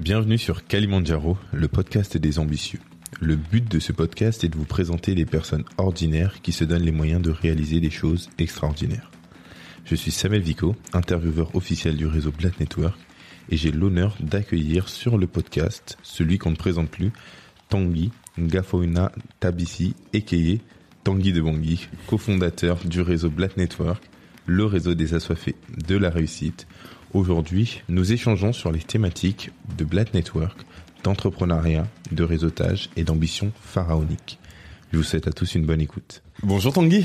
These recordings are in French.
Bienvenue sur Kalimandjaro, le podcast des ambitieux. Le but de ce podcast est de vous présenter les personnes ordinaires qui se donnent les moyens de réaliser des choses extraordinaires. Je suis Samuel Vico, intervieweur officiel du réseau Black Network, et j'ai l'honneur d'accueillir sur le podcast celui qu'on ne présente plus, Tanguy Ngafouna Tabisi, Ekeye, Tanguy de Bangui, cofondateur du réseau Black Network, le réseau des assoiffés de la réussite. Aujourd'hui, nous échangeons sur les thématiques de Black Network, d'entrepreneuriat, de réseautage et d'ambition pharaonique. Je vous souhaite à tous une bonne écoute. Bonjour Tanguy.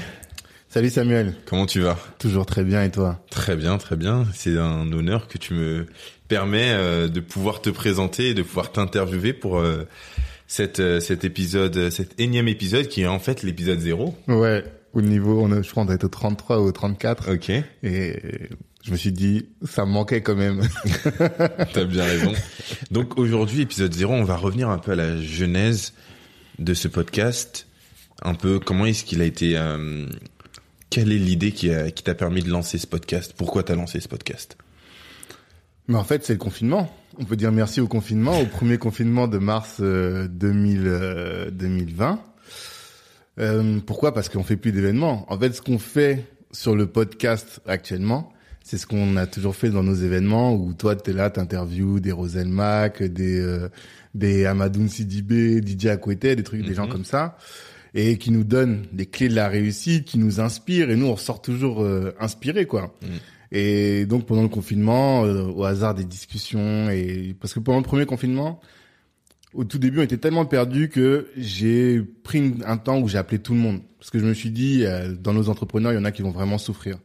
Salut Samuel. Comment tu vas? Toujours très bien et toi? Très bien, très bien. C'est un honneur que tu me permets euh, de pouvoir te présenter et de pouvoir t'interviewer pour euh, cette, euh, cet épisode, cet énième épisode qui est en fait l'épisode 0. Ouais, au niveau, on a, je crois on doit être au 33 ou au 34. Ok. Et je me suis dit, ça me manquait quand même. T'as bien raison. Donc aujourd'hui, épisode 0, on va revenir un peu à la genèse de ce podcast. Un peu comment est-ce qu'il a été... Euh, quelle est l'idée qui, a- qui t'a permis de lancer ce podcast? Pourquoi t'as lancé ce podcast? Mais en fait, c'est le confinement. On peut dire merci au confinement, au premier confinement de mars euh, 2000, euh, 2020. Euh, pourquoi? Parce qu'on fait plus d'événements. En fait, ce qu'on fait sur le podcast actuellement, c'est ce qu'on a toujours fait dans nos événements où toi, tu es là, t'interviews des Rosel Mac, des, euh, des Amadoun Sidibé, DJ Akwete, des trucs, des gens Mhm. comme ça, et qui nous donnent des clés de la réussite, qui nous inspirent, et nous, on ressort toujours euh, inspirés, quoi. Mhm. Et donc, pendant le confinement, euh, au hasard des discussions, et parce que pendant le premier confinement, au tout début, on était tellement perdus que j'ai pris un temps où j'ai appelé tout le monde. Parce que je me suis dit, euh, dans nos entrepreneurs, il y en a qui vont vraiment souffrir.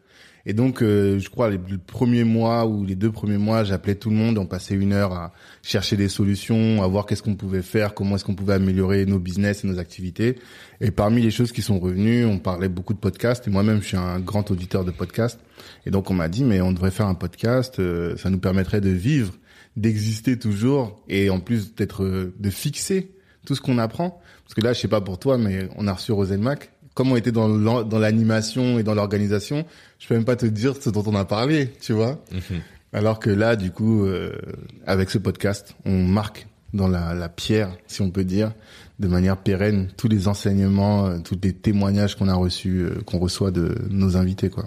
Et donc, euh, je crois, les, le premier mois ou les deux premiers mois, j'appelais tout le monde. On passait une heure à chercher des solutions, à voir qu'est-ce qu'on pouvait faire, comment est-ce qu'on pouvait améliorer nos business et nos activités. Et parmi les choses qui sont revenues, on parlait beaucoup de podcasts. Et moi-même, je suis un grand auditeur de podcasts. Et donc, on m'a dit, mais on devrait faire un podcast. euh, ça nous permettrait de vivre, d'exister toujours, et en plus d'être, euh, de fixer tout ce qu'on apprend. Parce que là, je sais pas pour toi, mais on a reçu Roselmac. Comme on était dans l'an- dans l'animation et dans l'organisation, je peux même pas te dire ce dont on a parlé, tu vois. Alors que là, du coup, euh, avec ce podcast, on marque dans la, la pierre, si on peut dire, de manière pérenne, tous les enseignements, euh, tous les témoignages qu'on a reçus, euh, qu'on reçoit de nos invités, quoi.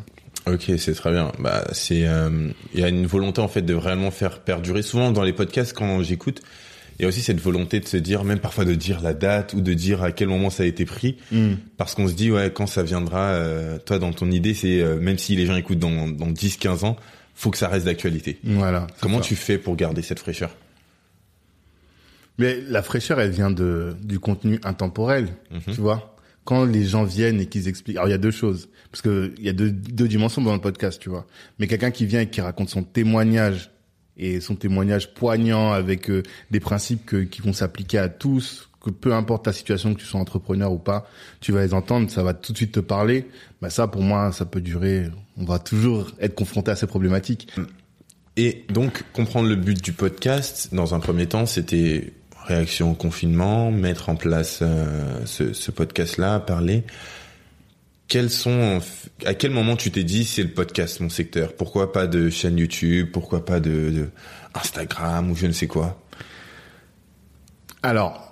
Ok, c'est très bien. Bah, c'est, euh, il y a une volonté en fait de vraiment faire perdurer. Souvent dans les podcasts, quand j'écoute, il y a aussi cette volonté de se dire, même parfois de dire la date ou de dire à quel moment ça a été pris, parce qu'on se dit ouais, quand ça viendra, euh, toi dans ton idée, c'est euh, même si les gens écoutent dans, dans 10-15 ans, faut que ça reste d'actualité. Voilà. Comment ça. tu fais pour garder cette fraîcheur? Mais la fraîcheur, elle vient de du contenu intemporel, Mhm. tu vois? Quand les gens viennent et qu'ils expliquent, alors il y a deux choses, parce que il y a deux, deux dimensions dans le podcast, tu vois. Mais quelqu'un qui vient et qui raconte son témoignage et son témoignage poignant avec euh, des principes qui vont s'appliquer à tous, que peu importe ta situation, que tu sois entrepreneur ou pas, tu vas les entendre, ça va tout de suite te parler. Bah ça, pour moi, ça peut durer. On va toujours être confronté à ces problématiques. Et donc comprendre le but du podcast dans un premier temps, c'était réaction au confinement, mettre en place euh, ce podcast-là, parler. Quels sont, à quel moment tu t'es dit c'est le podcast mon secteur? Pourquoi pas de chaîne YouTube? Pourquoi pas de, de Instagram ou je ne sais quoi? Alors,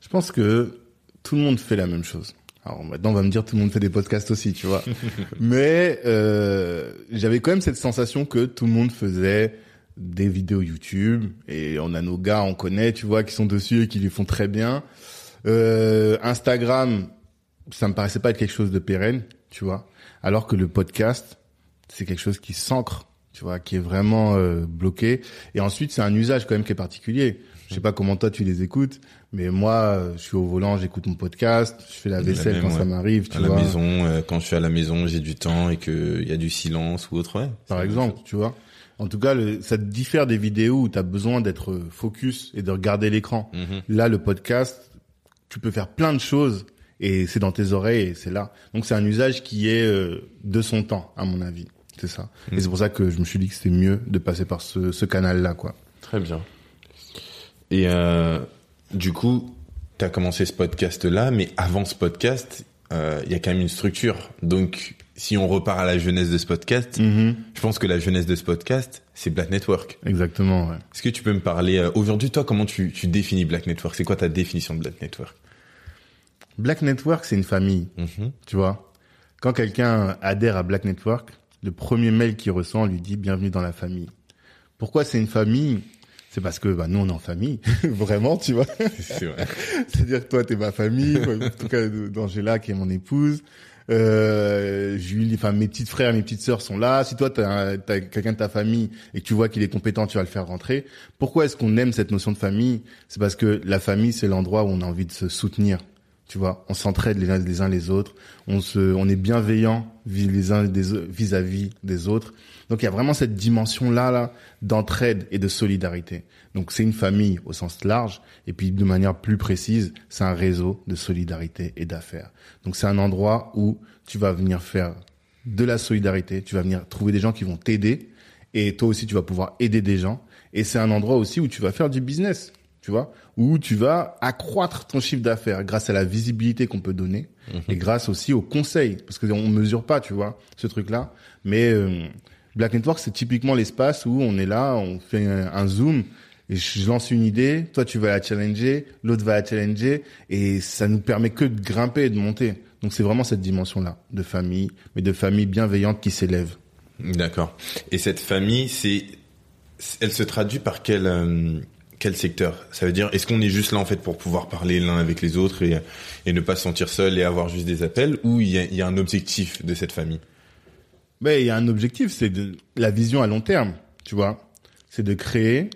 je pense que tout le monde fait la même chose. Alors maintenant, on va me dire tout le monde fait des podcasts aussi, tu vois. Mais euh, j'avais quand même cette sensation que tout le monde faisait des vidéos YouTube et on a nos gars, on connaît, tu vois, qui sont dessus et qui les font très bien. Euh, Instagram, ça me paraissait pas être quelque chose de pérenne, tu vois. Alors que le podcast, c'est quelque chose qui s'ancre, tu vois, qui est vraiment euh, bloqué. Et ensuite, c'est un usage quand même qui est particulier. Je sais pas comment toi tu les écoutes, mais moi, euh, je suis au volant, j'écoute mon podcast, je fais la La vaisselle même, quand ça m'arrive, tu À la vois. maison, euh, quand je suis à la maison, j'ai du temps et que il y a du silence ou autre, ouais. par exemple, tu vois. En tout cas, le, ça diffère des vidéos où tu as besoin d'être euh, focus et de regarder l'écran. Mhm. Là, le podcast, tu peux faire plein de choses et c'est dans tes oreilles et c'est là. Donc c'est un usage qui est euh, de son temps, à mon avis. C'est ça. Mhm. Et c'est pour ça que je me suis dit que c'était mieux de passer par ce, ce canal-là, quoi. Très bien. Et euh, du coup, tu as commencé ce podcast-là, mais avant ce podcast, euh, il y a quand même une structure. Donc, si on repart à la jeunesse de ce podcast, Mhm. je pense que la jeunesse de ce podcast, c'est Black Network. Exactement. Ouais. Est-ce que tu peux me parler euh, aujourd'hui, toi, comment tu, tu définis Black Network? C'est quoi ta définition de Black Network? Black Network, c'est une famille. Mhm. Tu vois, quand quelqu'un adhère à Black Network, le premier mail qu'il reçoit, on lui dit bienvenue dans la famille. Pourquoi c'est une famille? C'est parce que bah, nous, on est en famille, vraiment, tu vois. C'est vrai. C'est-à-dire que toi, t'es ma famille, en tout cas d'Angela qui est mon épouse. Euh, Julie, enfin mes petites frères, mes petites sœurs sont là. Si toi t'as t'as quelqu'un de ta famille et que tu vois qu'il est compétent, tu vas le faire rentrer. Pourquoi est-ce qu'on aime cette notion de famille? C'est parce que la famille, c'est l'endroit où on a envie de se soutenir. Tu vois, on s'entraide les uns les uns les autres. On se, on est bienveillant les uns des vis-à-vis des autres. Donc il y a vraiment cette dimension là, là d'entraide et de solidarité. Donc c'est une famille au sens large et puis de manière plus précise, c'est un réseau de solidarité et d'affaires. Donc c'est un endroit où tu vas venir faire de la solidarité, tu vas venir trouver des gens qui vont t'aider et toi aussi tu vas pouvoir aider des gens et c'est un endroit aussi où tu vas faire du business, tu vois, où tu vas accroître ton chiffre d'affaires grâce à la visibilité qu'on peut donner et grâce aussi aux conseils parce que on mesure pas, tu vois, ce truc là, mais euh, Black Network c'est typiquement l'espace où on est là, on fait un, un zoom et je lance une idée, toi tu vas la challenger, l'autre va la challenger, et ça nous permet que de grimper et de monter. Donc c'est vraiment cette dimension-là, de famille, mais de famille bienveillante qui s'élève. D'accord. Et cette famille, c'est, elle se traduit par quel euh, quel secteur? Ça veut dire, est-ce qu'on est juste là en fait pour pouvoir parler l'un avec les autres et et ne pas se sentir seul et avoir juste des appels, ou il y a, il y a un objectif de cette famille? Mais il y a un objectif, c'est de la vision à long terme, tu vois. C'est de créer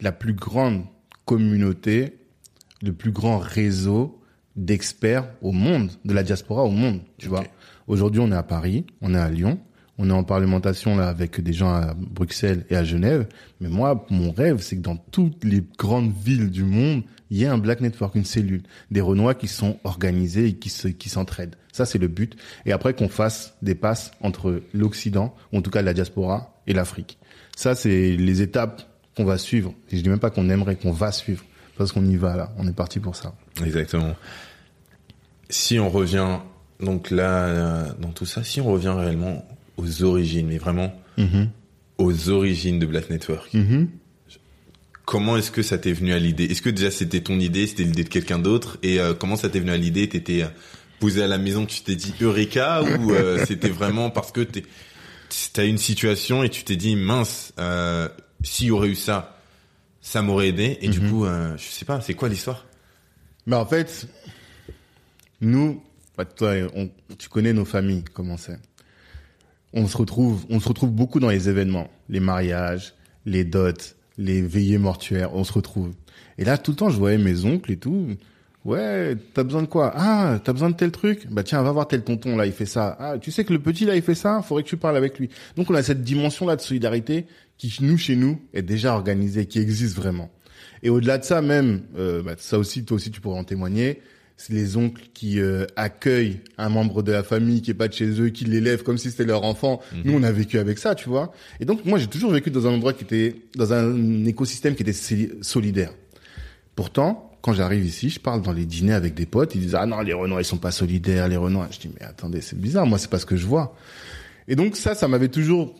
la plus grande communauté, le plus grand réseau d'experts au monde, de la diaspora au monde, tu vois. Aujourd'hui, on est à Paris, on est à Lyon, on est en parlementation là avec des gens à Bruxelles et à Genève. Mais moi, mon rêve, c'est que dans toutes les grandes villes du monde, il y ait un Black Network, une cellule, des Renois qui sont organisés et qui qui s'entraident. Ça, c'est le but. Et après qu'on fasse des passes entre l'Occident, ou en tout cas la diaspora, et l'Afrique. Ça, c'est les étapes qu'on va suivre. Et je dis même pas qu'on aimerait, qu'on va suivre. Parce qu'on y va là. On est parti pour ça. Exactement. Si on revient donc là dans tout ça, si on revient réellement aux origines, mais vraiment Mhm. aux origines de Black Network. Mhm. Comment est-ce que ça t'est venu à l'idée? Est-ce que déjà c'était ton idée, c'était l'idée de quelqu'un d'autre? Et euh, comment ça t'est venu à l'idée? T'étais euh, posé à la maison, tu t'es dit Eureka ou euh, c'était vraiment parce que t'as une situation et tu t'es dit mince, euh, s'il y aurait eu ça, ça m'aurait aidé. Et du Mhm. coup, euh, je sais pas, c'est quoi l'histoire? Mais en fait, nous, bah, toi, on- tu connais nos familles, comment c'est? On se retrouve, on se retrouve beaucoup dans les événements, les mariages, les dots, les veillées mortuaires, on se retrouve. Et là, tout le temps, je voyais mes oncles et tout. Ouais, t'as besoin de quoi? Ah, t'as besoin de tel truc? Bah tiens, va voir tel tonton là, il fait ça. Ah, tu sais que le petit là, il fait ça? Faudrait que tu parles avec lui. Donc on a cette dimension là de solidarité qui, nous, chez nous, est déjà organisée, qui existe vraiment. Et au-delà de ça, même, euh, bah, ça aussi, toi aussi, tu pourrais en témoigner. C'est les oncles qui euh, accueillent un membre de la famille qui est pas de chez eux, qui l'élèvent comme si c'était leur enfant. Nous, on a vécu avec ça, tu vois. Et donc, moi, j'ai toujours vécu dans un endroit qui était, dans un écosystème qui était soli- solidaire. Pourtant, quand j'arrive ici, je parle dans les dîners avec des potes, ils disent ah non les Renois ils sont pas solidaires, les Renois. Je dis mais attendez c'est bizarre, moi c'est pas ce que je vois. Et donc ça, ça m'avait toujours,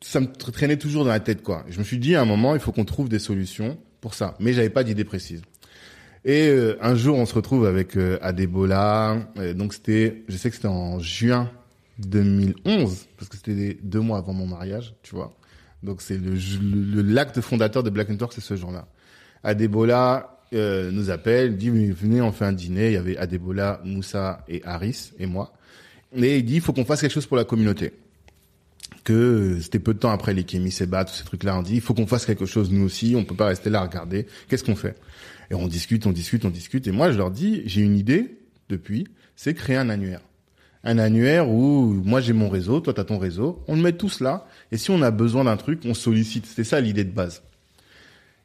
ça me tra- traînait toujours dans la tête quoi. Je me suis dit à un moment il faut qu'on trouve des solutions pour ça, mais j'avais pas d'idée précise. Et euh, un jour on se retrouve avec euh, Adebola, euh, donc c'était, je sais que c'était en juin 2011 parce que c'était deux mois avant mon mariage, tu vois. Donc c'est le, le, l'acte fondateur de Black Network, c'est ce jour-là. Adebola euh, nous appelle, dit venez, on fait un dîner. Il y avait Adebola, Moussa et Harris et moi. Et il dit il faut qu'on fasse quelque chose pour la communauté. Que euh, c'était peu de temps après les Kémy Seba, tous ces trucs-là. On dit il faut qu'on fasse quelque chose nous aussi. On peut pas rester là à regarder. Qu'est-ce qu'on fait? Et on discute, on discute, on discute. Et moi je leur dis j'ai une idée depuis, c'est créer un annuaire. Un annuaire où moi j'ai mon réseau, toi t'as ton réseau, on le met tous là, et si on a besoin d'un truc, on sollicite. C'était ça l'idée de base.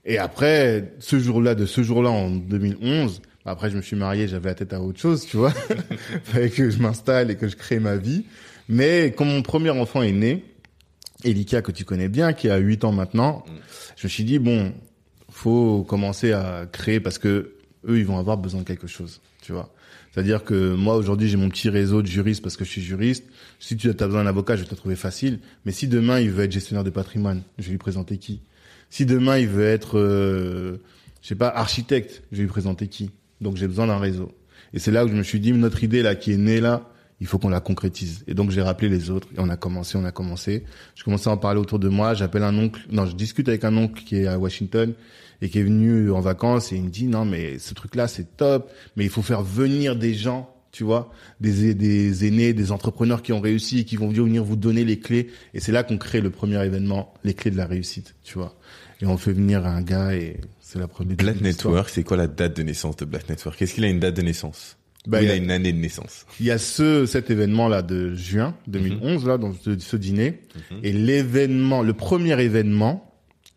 Et après, ce jour-là, de ce jour-là en 2011, bah après je me suis marié, j'avais la tête à autre chose, tu vois. Fallait que je m'installe et que je crée ma vie. Mais quand mon premier enfant est né, Elika que tu connais bien, qui a 8 ans maintenant, je me suis dit bon, faut commencer à créer parce que eux, ils vont avoir besoin de quelque chose, tu vois. C'est-à-dire que moi, aujourd'hui, j'ai mon petit réseau de juristes parce que je suis juriste. Si tu as besoin d'un avocat, je vais te trouver facile. Mais si demain, il veut être gestionnaire de patrimoine, je vais lui présenter qui? Si demain, il veut être, euh, je sais pas, architecte, je vais lui présenter qui? Donc, j'ai besoin d'un réseau. Et c'est là où je me suis dit, notre idée là qui est née là, il faut qu'on la concrétise. Et donc j'ai rappelé les autres et on a commencé, on a commencé. Je commençais à en parler autour de moi. J'appelle un oncle, non, je discute avec un oncle qui est à Washington et qui est venu en vacances et il me dit non mais ce truc là c'est top, mais il faut faire venir des gens, tu vois, des des aînés, des entrepreneurs qui ont réussi et qui vont venir vous donner les clés. Et c'est là qu'on crée le premier événement, les clés de la réussite, tu vois. Et on fait venir un gars et c'est la première. Black Network, c'est quoi la date de naissance de Black Network? Est-ce qu'il a une date de naissance? Bah, il, a, une année de naissance. Il y a ce cet événement là de juin 2011 mhm. là dans ce, dîner mhm. et l'événement, le premier événement,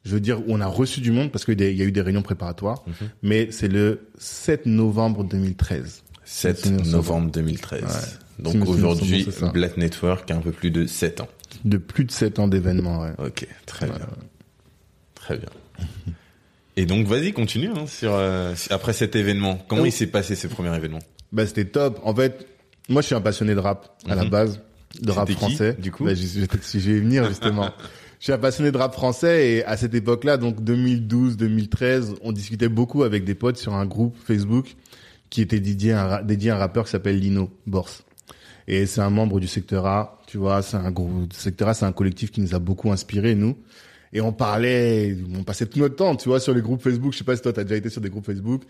je veux dire où on a reçu du monde parce qu'il y a eu des réunions préparatoires, mhm. mais c'est le 7 novembre 2013. 7 novembre 2013. Donc aujourd'hui, Black Network a un peu plus de 7 ans. De plus de 7 ans d'événements, ouais. Ok, très bien. Très bien. Et donc, vas-y, continue hein, sur euh, après cet événement. Comment il s'est passé ce premier événement? Bah, c'était top. En fait, moi, je suis un passionné de rap à la mhm. base, de rap français. du coup, bah, je, je, je, vais venir justement. je suis un passionné de rap français et à cette époque-là, donc 2012, 2013, on discutait beaucoup avec des potes sur un groupe Facebook qui était dédié à un, dédié à un rappeur qui s'appelle Lino Borse. Et c'est un membre du secteur A, tu vois, c'est un groupe, secteur A, c'est un collectif qui nous a beaucoup inspiré, nous. Et on parlait, on passait tout notre temps, tu vois, sur les groupes Facebook. Je sais pas si toi t'as déjà été sur des groupes Facebook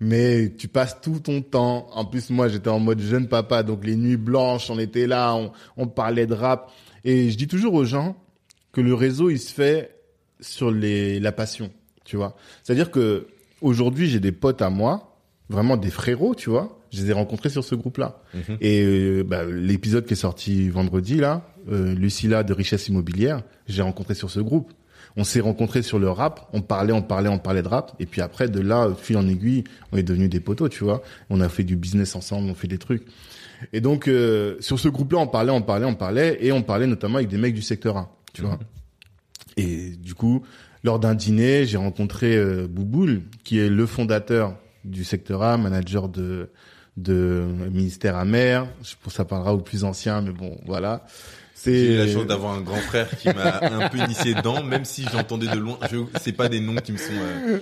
mais tu passes tout ton temps. En plus, moi, j'étais en mode jeune papa, donc les nuits blanches, on était là, on, on parlait de rap. Et je dis toujours aux gens que le réseau, il se fait sur les, la passion, tu vois. C'est-à-dire que aujourd'hui, j'ai des potes à moi, vraiment des frérots, tu vois. Je les ai rencontrés sur ce groupe-là. Mhm. Et euh, bah, l'épisode qui est sorti vendredi, là, euh, Lucilla de Richesse Immobilière, j'ai rencontré sur ce groupe on s'est rencontrés sur le rap, on parlait, on parlait, on parlait de rap, et puis après de là, fil en aiguille, on est devenus des potos, tu vois. On a fait du business ensemble, on fait des trucs. Et donc euh, sur ce groupe-là, on parlait, on parlait, on parlait, et on parlait notamment avec des mecs du secteur A, tu vois. Et du coup, lors d'un dîner, j'ai rencontré euh, Bouboul, qui est le fondateur du secteur A, manager de de ministère amer. Je pense que ça parlera aux plus anciens, mais bon, voilà. J'ai eu la chance d'avoir un grand frère qui m'a un peu initié dedans, même si j'entendais de loin. Je c'est pas des noms qui me sont.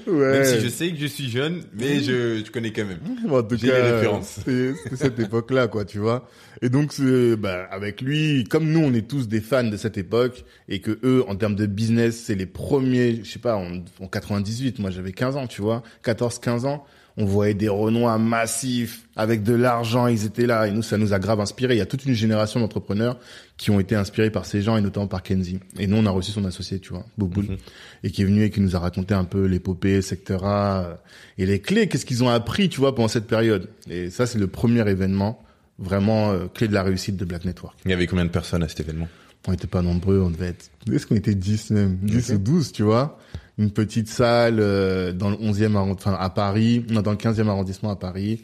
Euh, même si je sais que je suis jeune, mais je, je connais quand même. en tout J'ai des références. C'est cette époque-là, quoi, tu vois. Et donc, bah, avec lui, comme nous, on est tous des fans de cette époque, et que eux, en termes de business, c'est les premiers. Je sais pas, en, en 98, moi j'avais 15 ans, tu vois, 14, 15 ans on voyait des Renois massifs avec de l'argent, ils étaient là et nous ça nous a grave inspiré. Il y a toute une génération d'entrepreneurs qui ont été inspirés par ces gens et notamment par Kenzie. Et nous on a reçu son associé, tu vois, Boboul, mhm. et qui est venu et qui nous a raconté un peu l'épopée, secteur A et les clés, qu'est-ce qu'ils ont appris, tu vois, pendant cette période. Et ça c'est le premier événement vraiment euh, clé de la réussite de Black Network. Il y avait combien de personnes à cet événement? On n'était pas nombreux, on devait être est-ce qu'on était 10 même, 10 ou 12, tu vois une petite salle euh, dans le 11e arrondissement à Paris, dans le 15e arrondissement à Paris.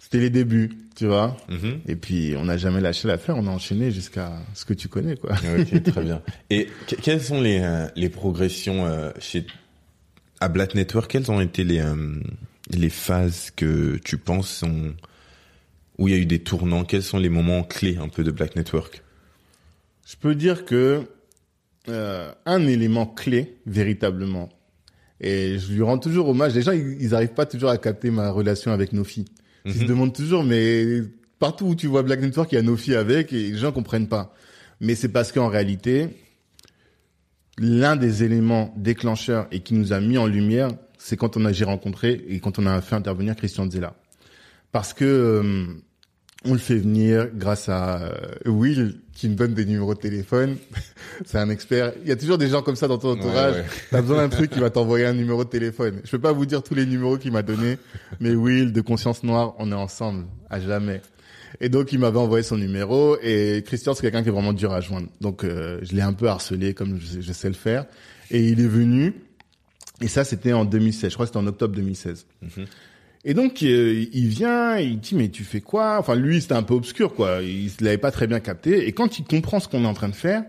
C'était les débuts, tu vois. Mhm. Et puis on n'a jamais lâché l'affaire, on a enchaîné jusqu'à ce que tu connais quoi. OK, très bien. Et quelles sont les euh, les progressions euh, chez à Black Network, quelles ont été les les phases que tu penses sont où il y a eu des tournants, quels sont les moments clés un peu de Black Network? Je peux dire que euh, un élément clé véritablement. Et je lui rends toujours hommage. Les gens, ils, n'arrivent pas toujours à capter ma relation avec Nofi. Ils se mhm. demandent toujours, mais partout où tu vois Black Network, il y a Nofi avec et les gens comprennent pas. Mais c'est parce qu'en réalité, l'un des éléments déclencheurs et qui nous a mis en lumière, c'est quand on a j'ai rencontré et quand on a fait intervenir Christian Zella. Parce que euh, on le fait venir grâce à euh, Will qui me donne des numéros de téléphone. c'est un expert. Il y a toujours des gens comme ça dans ton entourage. Ouais, T'as besoin d'un truc qui va t'envoyer un numéro de téléphone. Je peux pas vous dire tous les numéros qu'il m'a donné, mais Will de Conscience Noire, on est ensemble à jamais. Et donc il m'avait envoyé son numéro et Christian c'est quelqu'un qui est vraiment dur à joindre. Donc euh, je l'ai un peu harcelé comme je, sais le faire et il est venu et ça c'était en 2016. Je crois que c'était en octobre 2016. Et donc euh, il vient, il dit mais tu fais quoi? Enfin lui c'était un peu obscur quoi, il l'avait pas très bien capté. Et quand il comprend ce qu'on est en train de faire,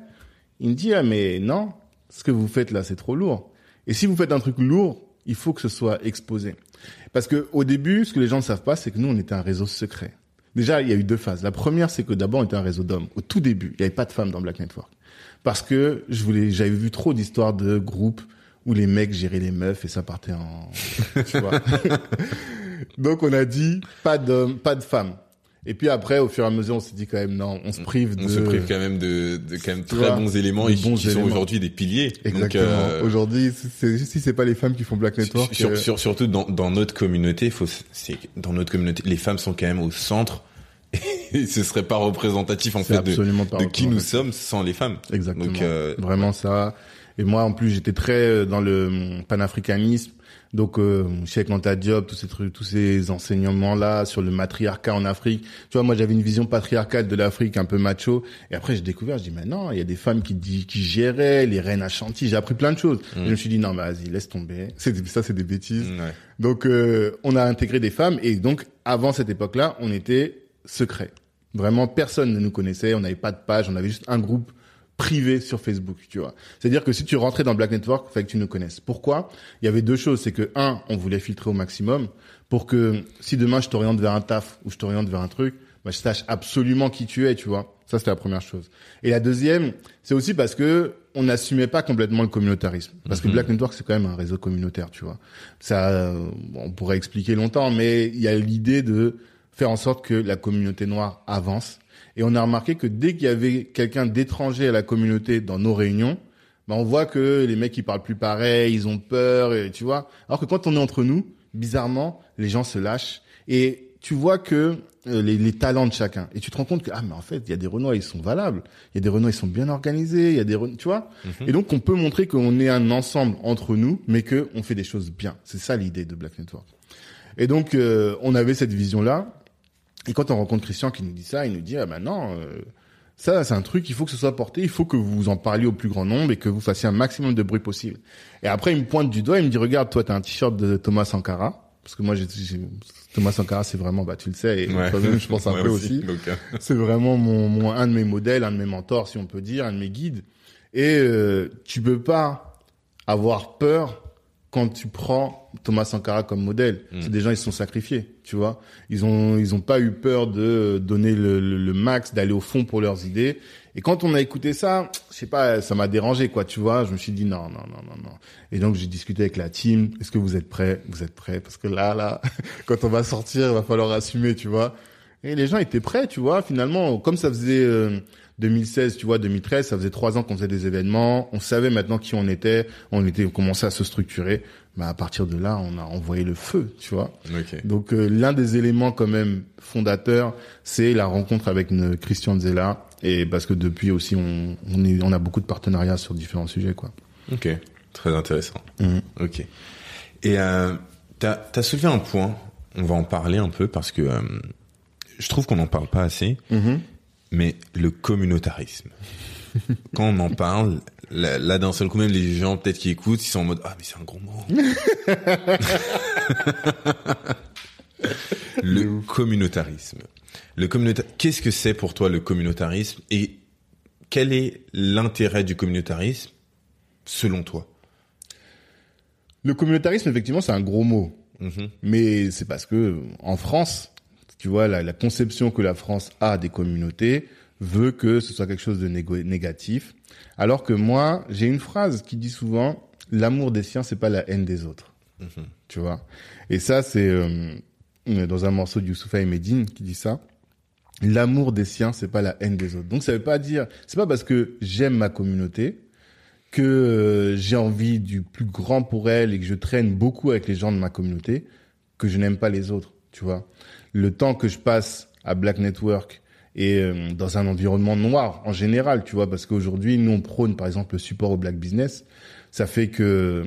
il me dit ah mais non, ce que vous faites là c'est trop lourd. Et si vous faites un truc lourd, il faut que ce soit exposé. Parce que au début, ce que les gens ne savent pas, c'est que nous, on était un réseau secret. Déjà, il y a eu deux phases. La première, c'est que d'abord, on était un réseau d'hommes. Au tout début, il n'y avait pas de femmes dans Black Network. Parce que je voulais, j'avais vu trop d'histoires de groupes où les mecs géraient les meufs et ça partait en, tu vois. Donc, on a dit, pas d'hommes, pas de femmes. Et puis après, au fur et à mesure, on s'est dit quand même non, on se prive de. On se prive quand même de, de quand même très vois, bons éléments et qui sont aujourd'hui des piliers. Exactement. Euh, Aujourd'hui, si c'est pas les femmes qui font Black Network, sur- euh, sur- surtout dans, dans notre communauté, faut, c'est dans notre communauté, les femmes sont quand même au centre. Et ce serait pas représentatif en fait de, de qui nous sommes sans les femmes. Exactement. Donc, euh, Vraiment ça. Et moi, en plus, j'étais très euh, dans le hum, panafricanisme. Donc, euh, Cheikh Anta Diop, tous ces trucs, tous ces enseignements-là sur le matriarcat en Afrique. Tu vois, moi, j'avais une vision patriarcale de l'Afrique un peu macho. Et après, j'ai découvert, je dis, mais non, il y a des femmes qui, qui géraient les reines à Chantilly. J'ai appris plein de choses. Mm. Et je me suis dit, non, mais vas-y, laisse tomber. C'est, ça, c'est des bêtises. ouais. Donc, euh, on a intégré des femmes et donc, avant cette époque-là, on était secret. Vraiment, personne ne nous connaissait. On n'avait pas de page. On avait juste un groupe privé sur Facebook, tu vois. C'est-à-dire que si tu rentrais dans Black Network, il fallait que tu nous connaisses. Pourquoi? Il y avait deux choses. C'est que, un, on voulait filtrer au maximum pour que si demain je t'oriente vers un taf ou je t'oriente vers un truc, bah, je sache absolument qui tu es, tu vois. Ça, c'était la première chose. Et la deuxième, c'est aussi parce que on n'assumait pas complètement le communautarisme. Parce que Mhm. Black Network, c'est quand même un réseau communautaire, tu vois. Ça, euh, on pourrait expliquer longtemps, mais il y a l'idée de faire en sorte que la communauté noire avance. Et on a remarqué que dès qu'il y avait quelqu'un d'étranger à la communauté dans nos réunions, bah on voit que les mecs ils parlent plus pareil, ils ont peur, et, tu vois. Alors que quand on est entre nous, bizarrement, les gens se lâchent et tu vois que euh, les, les talents de chacun. Et tu te rends compte que ah mais en fait il y a des Renois ils sont valables, il y a des Renois ils sont bien organisés, il y a des Renois, tu vois. Mhm. Et donc on peut montrer qu'on est un ensemble entre nous, mais que on fait des choses bien. C'est ça l'idée de Black Network. Et donc euh, on avait cette vision là. Et quand on rencontre Christian qui nous dit ça, il nous dit ah ben non, euh, ça c'est un truc, il faut que ce soit porté, il faut que vous en parliez au plus grand nombre et que vous fassiez un maximum de bruit possible. Et après il me pointe du doigt, il me dit regarde toi t'as un t-shirt de Thomas Sankara parce que moi j'ai Thomas Sankara c'est vraiment bah tu le sais et Ouais. toi-même je pense un peu aussi. Euh, C'est vraiment mon, mon un de mes modèles, un de mes mentors si on peut dire, un de mes guides. Et euh, tu peux pas avoir peur quand tu prends Thomas Sankara comme modèle. Mm. C'est des gens ils se sont sacrifiés, tu vois. Ils ont ils ont pas eu peur de donner le, le, le max, d'aller au fond pour leurs idées. Et quand on a écouté ça, je sais pas, ça m'a dérangé quoi, tu vois. Je me suis dit non non non non non. Et donc j'ai discuté avec la team. Est-ce que vous êtes prêts? Vous êtes prêts? Parce que là là, quand on va sortir, il va falloir assumer, tu vois. Et les gens étaient prêts, tu vois. Finalement, comme ça faisait euh, 2016, tu vois, 2013, ça faisait trois ans qu'on faisait des événements. On savait maintenant qui on était. On était, on commençait à se structurer. Bah, à partir de là, on a envoyé le feu, tu vois. ok. Donc, euh, l'un des éléments quand même fondateurs, c'est la rencontre avec Christian Zella. Et parce que depuis aussi, on, on, est, on a beaucoup de partenariats sur différents sujets, quoi. Ok. Très intéressant. Mhm. Ok. Et euh, t'as as soulevé un point. On va en parler un peu parce que euh, je trouve qu'on n'en parle pas assez. Mhm. Mais le communautarisme. Quand on en parle, là, là, d'un seul coup même les gens peut-être qui écoutent, ils sont en mode ah mais c'est un gros mot. le communautarisme. Le Qu'est-ce que c'est pour toi le communautarisme? Et quel est l'intérêt du communautarisme selon toi? Le communautarisme, effectivement, c'est un gros mot. Mhm. Mais c'est parce que en France, tu vois, la, la conception que la France a des communautés veut que ce soit quelque chose de négo- négatif. Alors que moi, j'ai une phrase qui dit souvent l'amour des siens, c'est pas la haine des autres. Mhm. Tu vois? Et ça, c'est euh, dans un morceau de Youssoufa et Medine qui dit ça. L'amour des siens, c'est pas la haine des autres. Donc ça veut pas dire, c'est pas parce que j'aime ma communauté que euh, j'ai envie du plus grand pour elle et que je traîne beaucoup avec les gens de ma communauté que je n'aime pas les autres, tu vois? Le temps que je passe à Black Network et euh, dans un environnement noir en général, tu vois, parce qu'aujourd'hui, nous, on prône, par exemple, le support au black business. Ça fait que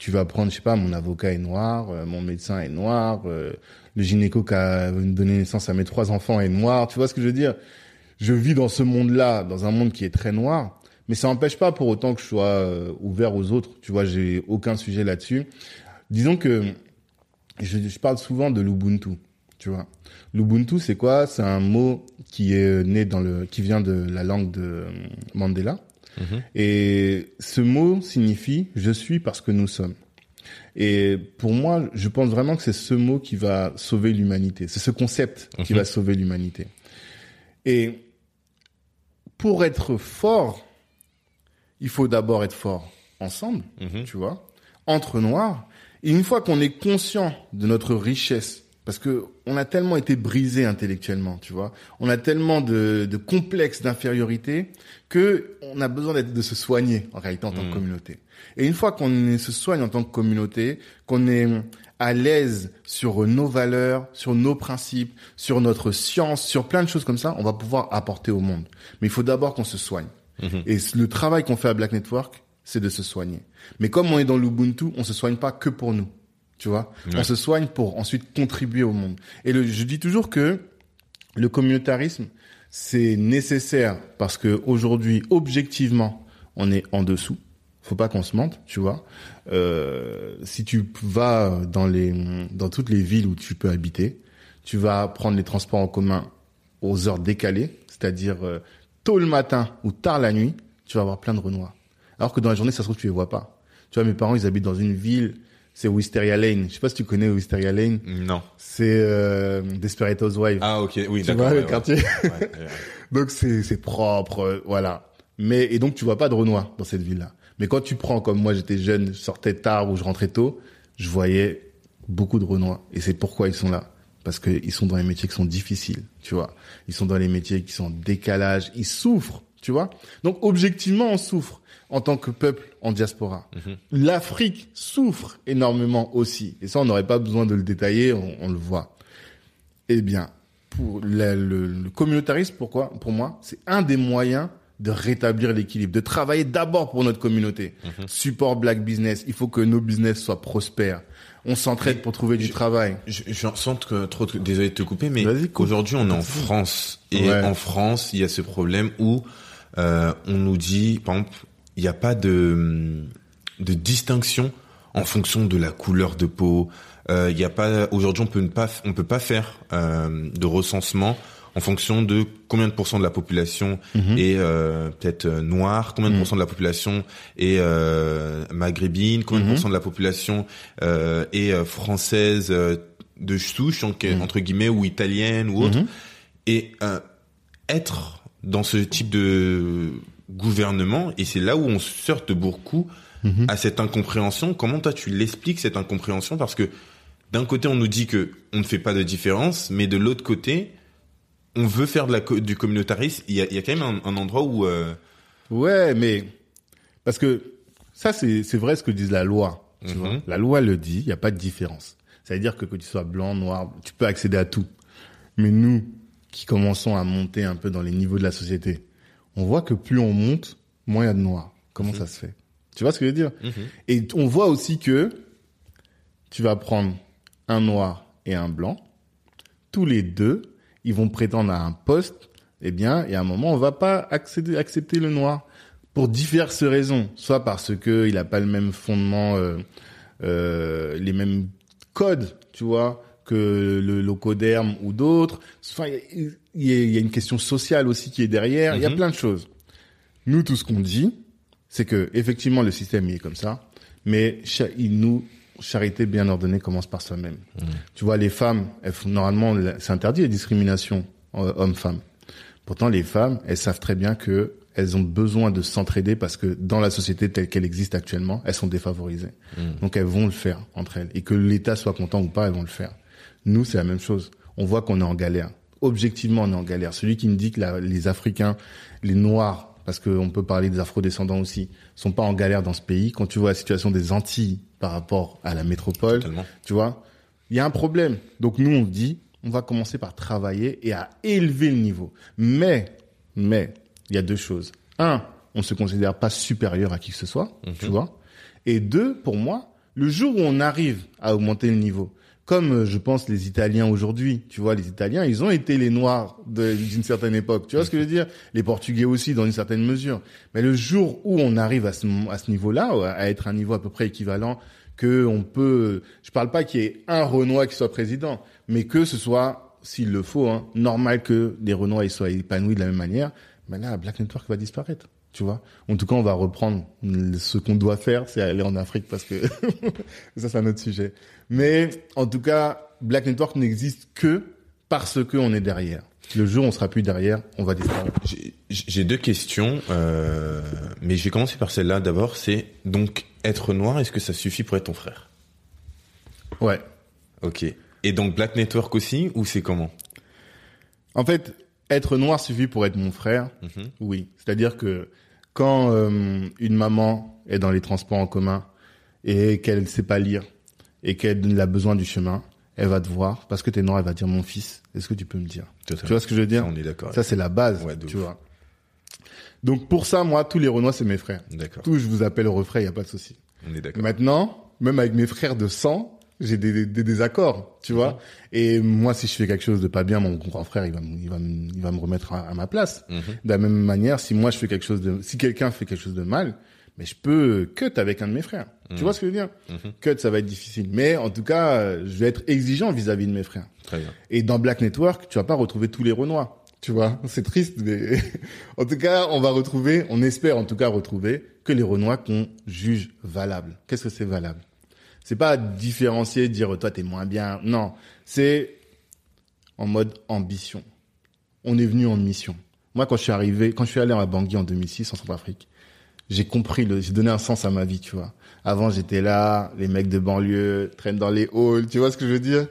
tu vas prendre, je sais pas, mon avocat est noir, euh, mon médecin est noir, euh, le gynéco qui a donné naissance à mes trois enfants est noir. Tu vois ce que je veux dire? Je vis dans ce monde-là, dans un monde qui est très noir, mais ça n'empêche pas pour autant que je sois euh, ouvert aux autres. Tu vois, j'ai aucun sujet là-dessus. Disons que je, je parle souvent de l'Ubuntu, tu vois. L'Ubuntu, c'est quoi? C'est un mot qui est né dans le, qui vient de la langue de euh, Mandela. Mhm. Et ce mot signifie je suis parce que nous sommes. Et pour moi, je pense vraiment que c'est ce mot qui va sauver l'humanité. C'est ce concept qui Mhm. va sauver l'humanité. Et pour être fort, il faut d'abord être fort ensemble, Mhm. tu vois, entre noirs. Et une fois qu'on est conscient de notre richesse, parce que on a tellement été brisé intellectuellement, tu vois, on a tellement de, de complexes d'infériorité que on a besoin d'être, de se soigner en réalité en tant que communauté. Et une fois qu'on se soigne en tant que communauté, qu'on est à l'aise sur nos valeurs, sur nos principes, sur notre science, sur plein de choses comme ça, on va pouvoir apporter au monde. Mais il faut d'abord qu'on se soigne. Et c- le travail qu'on fait à Black Network, c'est de se soigner. Mais comme on est dans l'Ubuntu, on se soigne pas que pour nous. Tu vois On se soigne pour ensuite contribuer au monde. Et le, je dis toujours que le communautarisme, c'est nécessaire parce que aujourd'hui, objectivement, on est en dessous. Faut pas qu'on se mente, tu vois. Euh, si tu vas dans les dans toutes les villes où tu peux habiter, tu vas prendre les transports en commun aux heures décalées, c'est-à-dire euh, tôt le matin ou tard la nuit, tu vas avoir plein de Renois. Alors que dans la journée, ça se trouve tu les vois pas. Tu vois, mes parents, ils habitent dans une ville, c'est Wisteria Lane. Je sais pas si tu connais Wisteria Lane. Non. C'est euh, Desperate Housewives. Ah, ok, oui, tu vois ouais, le ouais. quartier. Ouais. Donc c'est c'est propre, voilà. Mais et donc tu vois pas de Renois dans cette ville-là. Mais quand tu prends comme moi j'étais jeune, je sortais tard ou je rentrais tôt, je voyais beaucoup de Renois et c'est pourquoi ils sont là parce que ils sont dans les métiers qui sont difficiles, tu vois. Ils sont dans les métiers qui sont en décalage, ils souffrent, tu vois. Donc objectivement on souffre en tant que peuple en diaspora. L'Afrique souffre énormément aussi et ça on n'aurait pas besoin de le détailler, on, on le voit. Eh bien, pour la- le, le communautarisme, pourquoi? Pour moi, c'est un des moyens de rétablir l'équilibre, de travailler d'abord pour notre communauté. Support black business, il faut que nos business soient prospères. On s'entraide pour trouver du je- travail. Je, je sens que trop, de- désolé de te couper, mais aujourd'hui on est en France et Ouais. en France il y a ce problème où euh, on nous dit, par exemple, il n'y a pas de de distinction en fonction de la couleur de peau. Euh, Il y a pas aujourd'hui on peut ne pas on peut pas faire euh, de recensement en fonction de combien de pourcents de la population Mhm. est euh, peut-être euh, noire, combien de pourcents de la population est euh, maghrébine, combien Mhm. de pourcents de la population euh, est euh, française euh, de souche euh, Mhm. entre guillemets ou italienne ou autre Mhm. et euh, être dans ce type de gouvernement et c'est là où on se heurte beaucoup Mhm. à cette incompréhension. Comment toi tu l'expliques cette incompréhension? Parce que d'un côté on nous dit que on ne fait pas de différence, mais de l'autre côté on veut faire de la co- du communautarisme. Il y a, il y a quand même un, un endroit où euh, Ouais, mais parce que ça c'est vrai ce que dit la loi. Tu Mhm. vois, la loi le dit, il y a pas de différence. Ça veut dire que que tu sois blanc, noir, tu peux accéder à tout. Mais nous qui commençons à monter un peu dans les niveaux de la société, on voit que plus on monte, moins il y a de noirs. Comment ça se fait? Tu vois ce que je veux dire? Et on voit aussi que tu vas prendre un noir et un blanc, tous les deux, ils vont prétendre à un poste, eh bien, et à un moment, on va pas accéder, accepter le noir. Pour diverses raisons, soit parce que il a pas le même fondement, euh, euh, les mêmes codes, tu vois, que le locoderme ou d'autres. Enfin, il il y a une question sociale aussi qui est derrière. Il y a Mhm. plein de choses. Nous, tout ce qu'on dit, c'est que effectivement le système il est comme ça, mais il nous charité bien ordonnée commence par soi-même. Tu vois, les femmes, elles normalement, c'est interdit les discriminations euh, hommes-femmes. Pourtant, les femmes, elles savent très bien que elles ont besoin de s'entraider parce que dans la société telle qu'elle existe actuellement, elles sont défavorisées. Donc elles vont le faire entre elles. Et que l'État soit content ou pas, elles vont le faire. Nous, c'est la même chose. On voit qu'on est en galère. Objectivement, on est en galère. Celui qui me dit que la- les Africains, les Noirs, parce qu'on peut parler des Afro-descendants aussi, sont pas en galère dans ce pays. Quand tu vois la situation des Antilles par rapport à la métropole, totalement. tu vois, il y a un problème. Donc nous, on dit, on va commencer par travailler et à élever le niveau. Mais, mais, il y a deux choses. Un, on se considère pas supérieur à qui que ce soit, tu vois. Et deux, pour moi, le jour où on arrive à augmenter le niveau, comme euh, je pense les Italiens aujourd'hui, tu vois, les Italiens, ils ont été les Noirs d'une certaine époque. Tu vois ce que je veux dire? Les Portugais aussi, dans une certaine mesure. Mais le jour où on arrive à ce, à ce niveau-là, à- être un niveau à peu près équivalent, que on peut, je parle pas qu'il y ait un Renoir qui soit président, mais que ce soit, s'il le faut, hein, normal que des Renois ils soient épanouis de la même manière. Ben là, Black Network va disparaître. Tu vois. En tout cas, on va reprendre ce qu'on doit faire, c'est aller en Afrique parce que ça c'est un autre sujet. Mais en tout cas, Black Network n'existe que parce que on est derrière. Le jour où on sera plus derrière, on va disparaître. J'ai- deux questions, euh, mais je vais commencer par celle-là d'abord. C'est donc être noir, est-ce que ça suffit pour être ton frère? Ouais. Ok. Et donc Black Network aussi, ou c'est comment? En fait, être noir suffit pour être mon frère. Mhm. Oui. C'est-à-dire que quand euh, une maman est dans les transports en commun et qu'elle ne sait pas lire et qu'elle a besoin du chemin, elle va te voir parce que t'es noir, elle va dire mon fils, est-ce que tu peux me dire? Totalement. Tu vois ce que je veux dire? Ça, on est d'accord. Ça c'est la base, Ouais, tu ouf. vois. Donc pour ça, moi, tous les Renois c'est mes frères. D'accord. Tous, je vous appelle refrain, il y a pas de souci. On est d'accord. Maintenant, même avec mes frères de sang, j'ai des, des, des désaccords, tu vois. Et moi, si je fais quelque chose de pas bien, mon grand frère, il va, me- il va, il va me remettre à, à ma place. Mhm. De la même manière, si moi je fais quelque chose de, si quelqu'un fait quelque chose de mal, mais je peux cut avec un de mes frères. Tu vois ce que je veux dire? Mhm. Cut, ça va être difficile. Mais en tout cas, je vais être exigeant vis-à-vis de mes frères. Très bien. Et dans Black Network, tu vas pas retrouver tous les Renois. Tu vois, c'est triste, mais en tout cas, on va retrouver, on espère en tout cas retrouver que les Renois qu'on juge valables. Qu'est-ce que c'est valable? C'est pas différencier, dire toi t'es moins bien. Non, c'est en mode ambition. On est venu en mission. Moi, quand je suis arrivé, quand je suis allé à Bangui en 2006 en Centrafrique, j'ai compris j'ai donné un sens à ma vie, tu vois. Avant, j'étais là, les mecs de banlieue traînent dans les halls, tu vois ce que je veux dire?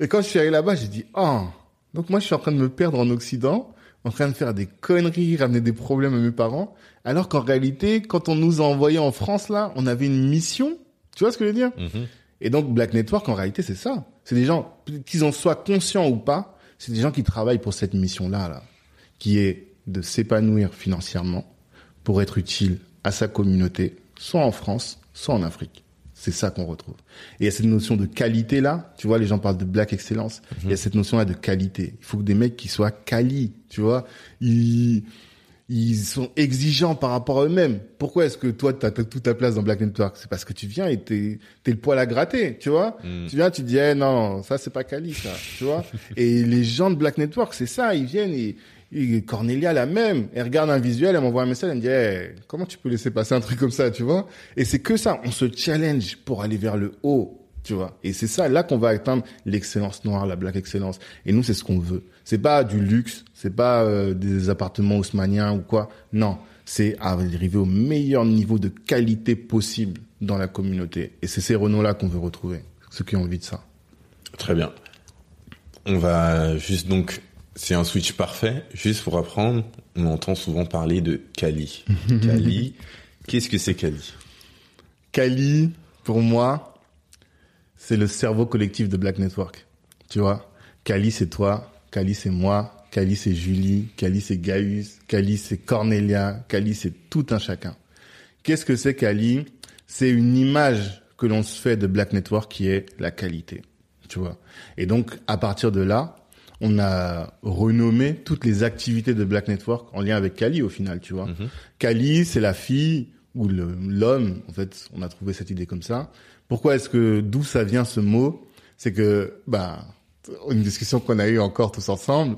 Et quand je suis allé là-bas, j'ai dit, oh, donc moi, je suis en train de me perdre en Occident, en train de faire des conneries, ramener des problèmes à mes parents, alors qu'en réalité, quand on nous a envoyés en France, là, on avait une mission, tu vois ce que je veux dire Mhm. et donc Black Network, en réalité, c'est ça. C'est des gens, qu'ils en soient conscients ou pas, c'est des gens qui travaillent pour cette mission-là, là, qui est de s'épanouir financièrement pour être utile à sa communauté, soit en France, soit en Afrique. C'est ça qu'on retrouve. Et il y a cette notion de qualité là, tu vois, les gens parlent de black excellence. Il y a cette notion là de qualité. Il faut que des mecs qui soient quali, tu vois. Ils, ils sont exigeants par rapport à eux-mêmes. Pourquoi est-ce que toi, tu as toute ta place dans Black Network C'est parce que tu viens et t'es es le poil à gratter, tu vois? Mm. Tu viens, tu dis, eh, non, ça, c'est pas quali, ça, tu vois? Et les gens de Black Network, c'est ça, ils viennent et, et Cornelia, la même, elle regarde un visuel, elle m'envoie un message, elle me dit, Eh, comment tu peux laisser passer un truc comme ça, tu vois? Et c'est que ça, on se challenge pour aller vers le haut, tu vois. Et c'est ça, là qu'on va atteindre l'excellence noire, la black excellence. Et nous, c'est ce qu'on veut. C'est pas du luxe, c'est pas euh, des appartements haussmanniens ou quoi. Non, c'est arriver au meilleur niveau de qualité possible dans la communauté. Et c'est ces Renault-là qu'on veut retrouver, ceux qui ont envie de ça. Très bien. On va juste donc, c'est un switch parfait. Juste pour apprendre, on entend souvent parler de Kali. Kali, qu'est-ce que c'est Kali Kali, pour moi, c'est le cerveau collectif de Black Network. Tu vois? Kali, c'est toi. Kali, c'est moi. Kali, c'est Julie. Kali, c'est Gaius. Kali, c'est Cornelia. Kali, c'est tout un chacun. Qu'est-ce que c'est Kali? C'est une image que l'on se fait de Black Network qui est la qualité. Tu vois? Et donc, à partir de là, on a renommé toutes les activités de Black Network en lien avec Kali au final, tu vois? Mhm. Kali, c'est la fille ou l'homme, en fait, on a trouvé cette idée comme ça. Pourquoi est-ce que d'où ça vient ce mot? C'est que bah une discussion qu'on a eue encore tous ensemble,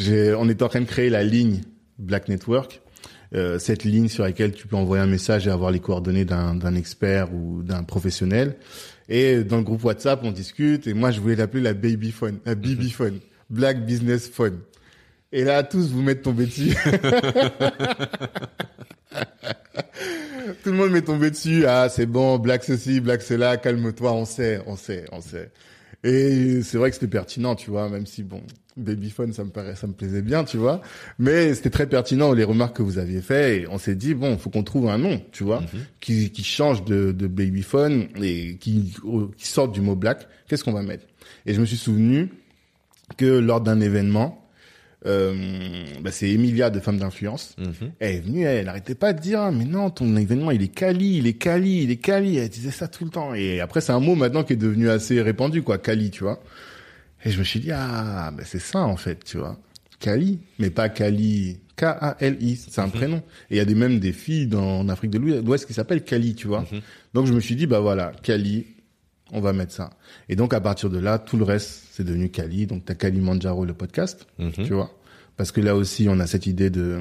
on était en train de créer la ligne Black Network, euh, cette ligne sur laquelle tu peux envoyer un message et avoir les coordonnées d'un expert ou d'un professionnel. Et dans le groupe WhatsApp, on discute et moi je voulais l'appeler la baby phone, la BB phone, Black Business Phone. Et là, tous vous mettent tombé dessus. Tout le monde m'est tombé dessus. Ah, c'est bon, black ceci, black cela, calme-toi, on sait, on sait, on sait. Et c'est vrai que c'était pertinent, tu vois, même si bon, babyphone, ça me paraît, ça me plaisait bien, tu vois. Mais c'était très pertinent les remarques que vous aviez fait. Et on s'est dit bon, faut qu'on trouve un nom, tu vois, qui, qui change de, de babyphone et qui, qui sorte du mot black. Qu'est-ce qu'on va mettre? Et je me suis souvenu que lors d'un événement, euh, bah, c'est Emilia de Femmes d'influence. Mhm. Elle est venue, elle arrêtait pas de dire, Ah, mais non, ton événement, il est quali, il est quali, il est quali. Elle disait ça tout le temps. Et après, c'est un mot maintenant qui est devenu assez répandu, quoi, quali, tu vois. Et je me suis dit, ah, ben c'est ça, en fait, tu vois. Kali, mais pas Kali, K-A-L-I, c'est un prénom. Et il y a des, même des filles dans, en Afrique de l'Ouest qui s'appellent Kali, tu vois. Mhm. Donc je me suis dit, bah voilà, Kali, on va mettre ça. Et donc à partir de là, tout le reste, c'est devenu Kali. Donc t'as Kali Manjaro, le podcast Mhm. tu vois. Parce que là aussi, on a cette idée de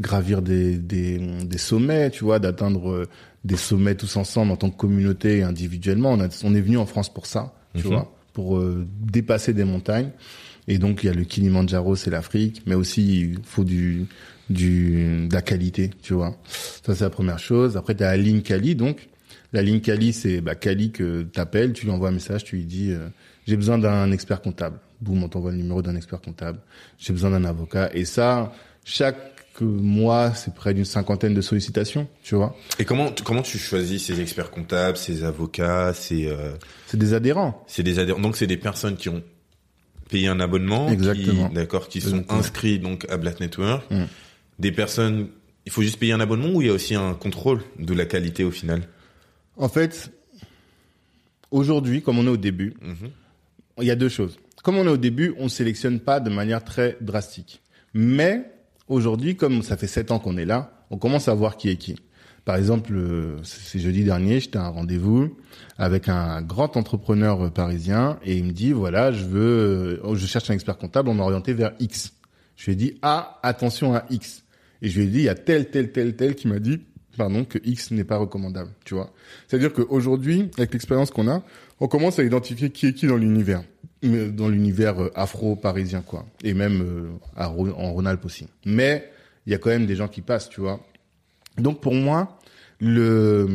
gravir des, des, des sommets, tu vois, d'atteindre euh, des sommets tous ensemble en tant que communauté et individuellement. On, a, on est venu en France pour ça, tu Mhm. vois, pour euh, dépasser des montagnes. Et donc il y a le Kilimanjaro, c'est l'Afrique, mais aussi il faut du du de la qualité, tu vois. Ça c'est la première chose. Après tu as la ligne Cali, donc la ligne Cali c'est bah, Cali que t'appelles, tu lui envoies un message, tu lui dis euh, j'ai besoin d'un expert comptable. Boum, on t'envoie le numéro d'un expert comptable. J'ai besoin d'un avocat. Et ça, chaque mois, c'est près d'une cinquantaine de sollicitations, tu vois. Et comment, tu- comment tu choisis ces experts comptables, ces avocats, ces, euh, C'est des adhérents. c'est des adhérents. Donc, c'est des personnes qui ont payé un abonnement. Exactement. D'accord, qui sont Exactement. inscrits donc à Black Network. Mm. Des personnes, il faut juste payer un abonnement ou il y a aussi un contrôle de la qualité au final? En fait, aujourd'hui, comme on est au début, Mhm. il y a deux choses. Comme on est au début, on ne sélectionne pas de manière très drastique. Mais aujourd'hui, comme ça fait sept ans qu'on est là, on commence à voir qui est qui. Par exemple, euh, c'est jeudi dernier, j'étais à un rendez-vous avec un grand entrepreneur parisien et il me dit voilà, je veux, euh, je cherche un expert comptable, on m'a orienté vers X. Je lui ai dit ah attention à X. Et je lui ai dit il y a tel tel tel tel qui m'a dit pardon que X n'est pas recommandable. Tu vois. C'est-à-dire qu'aujourd'hui, avec l'expérience qu'on a, on commence à identifier qui est qui dans l'univers, dans l'univers euh, afro-parisien quoi, et même euh, à en Rhône-Alpes aussi. Mais il y a quand même des gens qui passent, tu vois. Donc pour moi, le,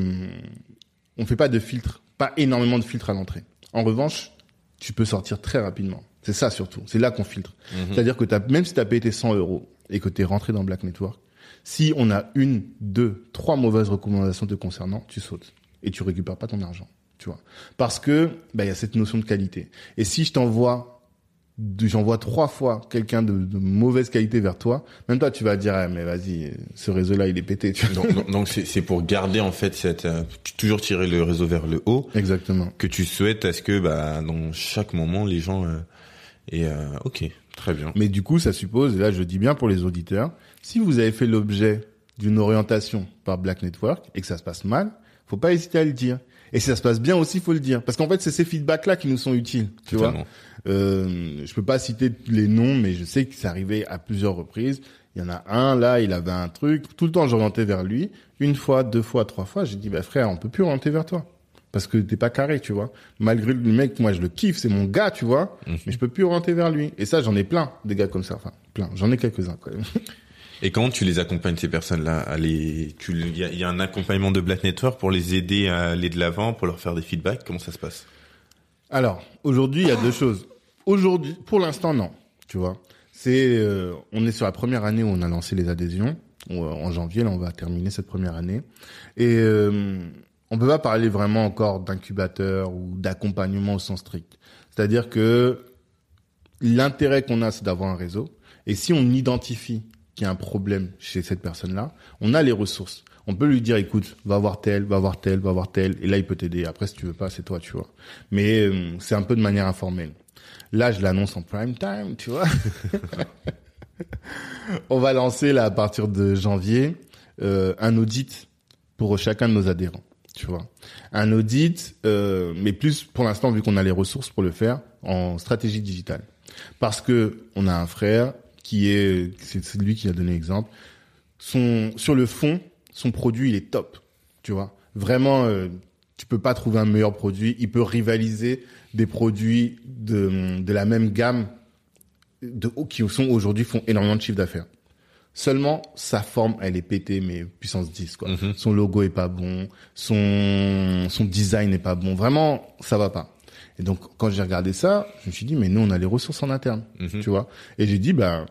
on fait pas de filtre, pas énormément de filtres à l'entrée. En revanche, tu peux sortir très rapidement. C'est ça surtout. C'est là qu'on filtre. C'est-à-dire que t'as, même si tu as payé tes 100 euros et que tu es rentré dans Black Network, si on a une, deux, trois mauvaises recommandations te concernant, tu sautes et tu récupères pas ton argent. Tu vois. Parce que bah, il y a cette notion de qualité. Et si je t'envoie j'envoie trois fois quelqu'un de, de mauvaise qualité vers toi, même toi tu vas dire ah, mais vas-y ce réseau là il est pété. Tu. Donc, donc- c'est pour garder en fait cette, euh, toujours tirer le réseau vers le haut. Exactement. que tu souhaites à ce que bah dans chaque moment les gens euh, et euh, ok très bien Mais du coup, ça suppose, et là je dis bien pour les auditeurs, si vous avez fait l'objet d'une orientation par Black Network et que ça se passe mal, faut pas hésiter à le dire. Et si ça se passe bien aussi, faut le dire. Parce qu'en fait, c'est ces feedbacks-là qui nous sont utiles. Tu vois Totalement. euh, Je peux pas citer les noms, mais je sais que c'est arrivé à plusieurs reprises. Il y en a un, là, il avait un truc. Tout le temps, j'orientais vers lui. Une fois, deux fois, trois fois, j'ai dit, bah frère, on peut plus orienter vers toi. Parce que t'es pas carré, tu vois. Malgré le mec, moi, je le kiffe, c'est mon gars, tu vois. Mais je peux plus orienter vers lui. Et ça, j'en ai plein, des gars comme ça. Enfin, plein. J'en ai quelques-uns, quand même. et comment tu les accompagnes ces personnes là à les tu il y y a un accompagnement de Black Network pour les aider à aller de l'avant pour leur faire des feedbacks? Comment ça se passe? Alors, aujourd'hui, il y a deux choses. Aujourd'hui, pour l'instant, non. Tu vois, c'est, euh, on est sur la première année où on a lancé les adhésions. On- En janvier, là, on va terminer cette première année. Et euh, on peut pas parler vraiment encore d'incubateur ou d'accompagnement au sens strict. C'est-à-dire que l'intérêt qu'on a, c'est d'avoir un réseau. Et si on identifie qu'il y a un problème chez cette personne-là, on a les ressources. On peut lui dire, écoute, va voir tel, va voir tel, va voir tel, et là, il peut t'aider. Après, si tu veux pas, c'est toi, tu vois. Mais euh, c'est un peu de manière informelle. Là, je l'annonce en prime time, tu vois. on va lancer, là, à partir de janvier, euh, un audit pour chacun de nos adhérents, tu vois. Un audit, euh, mais plus, pour l'instant, vu qu'on a les ressources pour le faire, en stratégie digitale. Parce que on a un frère qui est, c'est lui qui a donné l'exemple. Son, sur le fond, son produit, il est top. Tu vois. Vraiment, euh, tu peux pas trouver un meilleur produit. Il peut rivaliser des produits de, de la même gamme de, qui sont aujourd'hui font énormément de chiffre d'affaires. Seulement, sa forme, elle est pétée, mais puissance 10, quoi. Mhm. Son logo est pas bon, son, son design est pas bon. Vraiment, ça va pas. Et donc, quand j'ai regardé ça, je me suis dit, mais nous, on a les ressources en interne, Mhm. tu vois. Et j'ai dit, bah,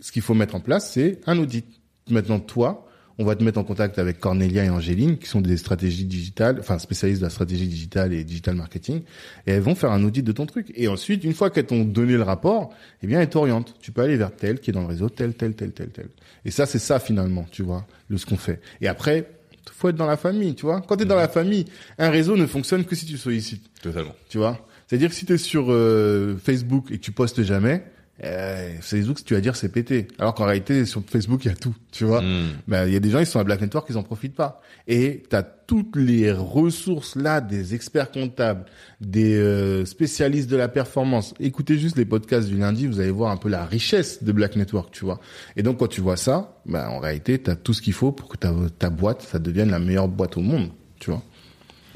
ce qu'il faut mettre en place, c'est un audit. Maintenant, toi, on va te mettre en contact avec Cornelia et Angéline, qui sont des stratégies digitales, enfin spécialistes de la stratégie digitale et digital marketing, et elles vont faire un audit de ton truc. Et ensuite, une fois qu'elles t'ont donné le rapport, eh bien, elles t'orientent. Tu peux aller vers tel qui est dans le réseau, tel, tel, tel, tel, tel. Et ça, c'est ça finalement, tu vois, le ce qu'on fait. Et après, faut être dans la famille, tu vois. Quand tu es dans la famille, un réseau ne fonctionne que si tu sollicites totalement tu vois. C'est-à-dire que si tu es sur euh, Facebook et que tu postes jamais, euh, Facebook, tu vas dire c'est pété. Alors qu'en réalité, sur Facebook, il y a tout, tu vois. Hmm. Ben, il y a des gens, ils sont à Black Network, ils en profitent pas. Et tu as toutes les ressources là, des experts comptables, des euh, spécialistes de la performance. Écoutez juste les podcasts du lundi, vous allez voir un peu la richesse de Black Network, tu vois. Et donc, quand tu vois ça, ben, en réalité, tu as tout ce qu'il faut pour que ta, ta boîte, ça devienne la meilleure boîte au monde, tu vois.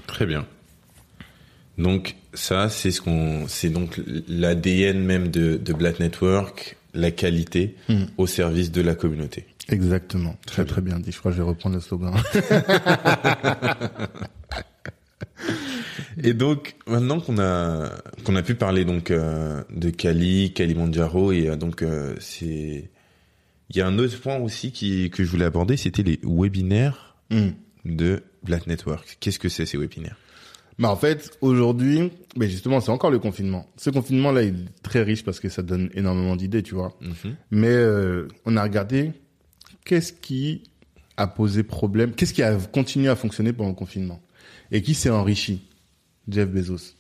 Très bien. Donc ça, c'est ce qu'on, c'est donc l'ADN même de, de Black Network, la qualité Mm. au service de la communauté. Exactement. Très, Très bien dit. Je crois que je vais reprendre le slogan. Et donc maintenant qu'on a qu'on a pu parler donc euh, de Kali, Kalimandjaro et euh, donc euh, c'est il y a un autre point aussi qui que je voulais aborder, c'était les webinaires Hmm. de Black Network. Qu'est-ce que c'est ces webinaires? Bah en fait, aujourd'hui, mais justement, c'est encore le confinement. Ce confinement-là, il est très riche parce que ça donne énormément d'idées, tu vois. Mhm. Mais euh, on a regardé qu'est-ce qui a posé problème, qu'est-ce qui a continué à fonctionner pendant le confinement et qui s'est enrichi. Jeff Bezos.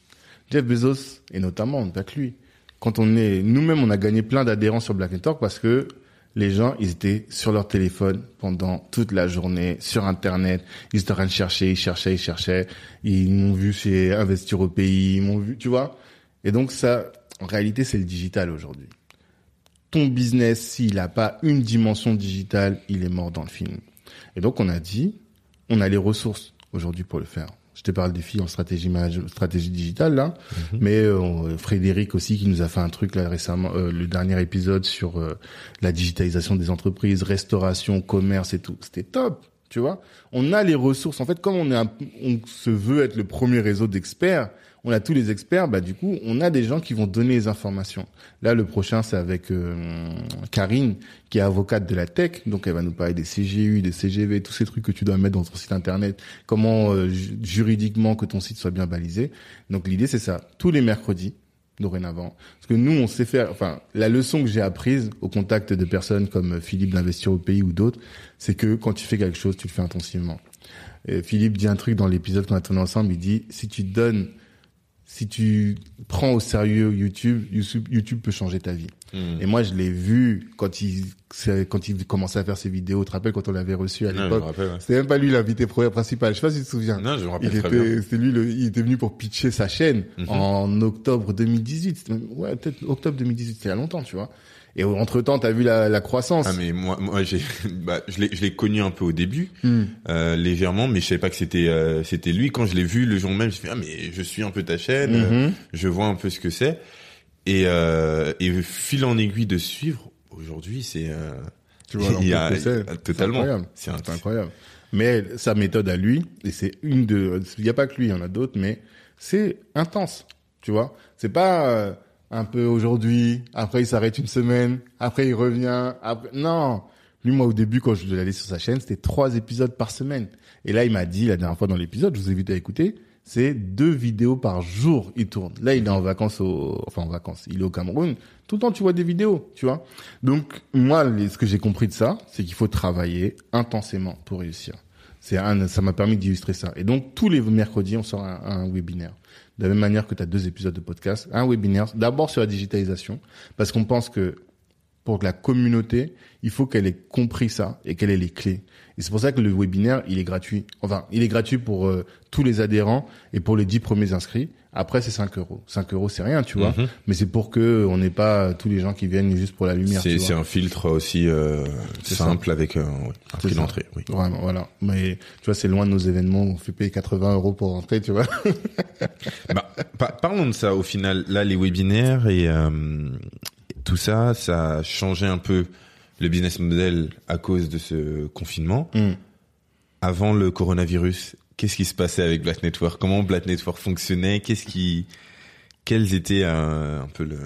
Jeff Bezos et notamment pas que lui. Quand on est nous-mêmes, on a gagné plein d'adhérents sur Black Network parce que les gens, ils étaient sur leur téléphone pendant toute la journée, sur Internet. Ils étaient en chercher, ils cherchaient, ils cherchaient. Ils m'ont vu chez Investir au pays, ils m'ont vu, tu vois. Et donc ça, en réalité, c'est le digital aujourd'hui. Ton business, s'il n'a pas une dimension digitale, il est mort dans le film. Et donc on a dit, on a les ressources aujourd'hui pour le faire. Je te parle des filles en stratégie stratégie digitale là, mais euh, Frédéric aussi qui nous a fait un truc là récemment, euh, le dernier épisode sur euh, la digitalisation des entreprises, restauration, commerce et tout. C'était top, tu vois. On a les ressources. En fait, comme on est, un- on se veut être le premier réseau d'experts, on a tous les experts. Bah du coup, on a des gens qui vont donner les informations. Là, le prochain, c'est avec euh, Karine, qui est avocate de la tech. Donc, elle va nous parler des CGU, des CGV, tous ces trucs que tu dois mettre dans ton site internet. Comment euh, ju- juridiquement que ton site soit bien balisé. Donc, l'idée, c'est ça. Tous les mercredis, dorénavant. Parce que nous, on sait faire, enfin, la leçon que j'ai apprise au contact de personnes comme Philippe d'Investir au pays ou d'autres, c'est que quand tu fais quelque chose, tu le fais intensivement. Philippe dit un truc dans l'épisode qu'on a tourné ensemble, il dit, si tu donnes, si tu prends au sérieux YouTube, YouTube, YouTube peut changer ta vie. Mhm. Et moi, je l'ai vu quand il, quand il commençait à faire ses vidéos. Tu te rappelles quand on l'avait reçu à l'époque? ouais. C'était même pas lui l'invité principal. Je sais pas si tu te souviens. Non, je me rappelle Il très bien. était, c'était lui, le, il était venu pour pitcher sa chaîne Mhm. en octobre 2018. C'était même- Ouais, peut-être octobre 2018, c'était il y a longtemps, tu vois. Et entre temps, t'as vu la, la croissance. Ah mais moi, moi j'ai, bah, je l'ai, je l'ai connu un peu au début, Hmm. euh, légèrement, mais je savais pas que c'était, euh, c'était lui. Quand je l'ai vu le jour même, je dit, ah mais je suis un peu ta chaîne, euh, Mhm. je vois un peu ce que c'est, et euh, et fil en aiguille de suivre. Aujourd'hui, c'est, euh, Tu vois, il y a, totalement. C'est incroyable. Mais sa méthode à lui, et c'est une de, il y a pas que lui, il y en a d'autres, mais c'est intense. Tu vois, c'est pas euh, un peu aujourd'hui, après il s'arrête une semaine, après il revient, après non. Lui, moi, au début, quand je l'allais sur sa chaîne, c'était trois épisodes par semaine. Et là, il m'a dit la dernière fois dans l'épisode, je vous invite à écouter, c'est deux vidéos par jour. Il tourne. Là, il est en vacances au, enfin en vacances, il est au Cameroun. Tout le temps, tu vois des vidéos, tu vois. Donc, moi, ce que j'ai compris de ça, c'est qu'il faut travailler intensément pour réussir. C'est un, ça m'a permis d'illustrer ça. Et donc, tous les mercredis, on sort un, un webinaire. De la même manière que tu as deux épisodes de podcast, un webinaire, d'abord sur la digitalisation, parce qu'on pense que pour que la communauté, il faut qu'elle ait compris ça et qu'elle ait les clés. Et c'est pour ça que le webinaire, il est gratuit. Enfin, il est gratuit pour euh, tous les adhérents et pour les 10 premiers inscrits. Après, c'est 5 euros. 5 euros, c'est rien, tu vois. Mhm. Mais c'est pour que on n'ait pas tous les gens qui viennent juste pour la lumière. C'est, un filtre aussi euh, simple avec euh, un prix ça. d'entrée. Oui. Vraiment, voilà. Mais tu vois, c'est loin de nos événements. où On fait payer 80 euros pour rentrer, tu vois. Bah, pa- parlons de ça au final. Là, les webinaires et euh, tout ça, ça a changé un peu le business model à cause de ce confinement. Mm. Avant le coronavirus, qu'est-ce qui se passait avec Black Network? Comment Black Network fonctionnait? Qu'est-ce qui, quelles étaient euh, un peu le,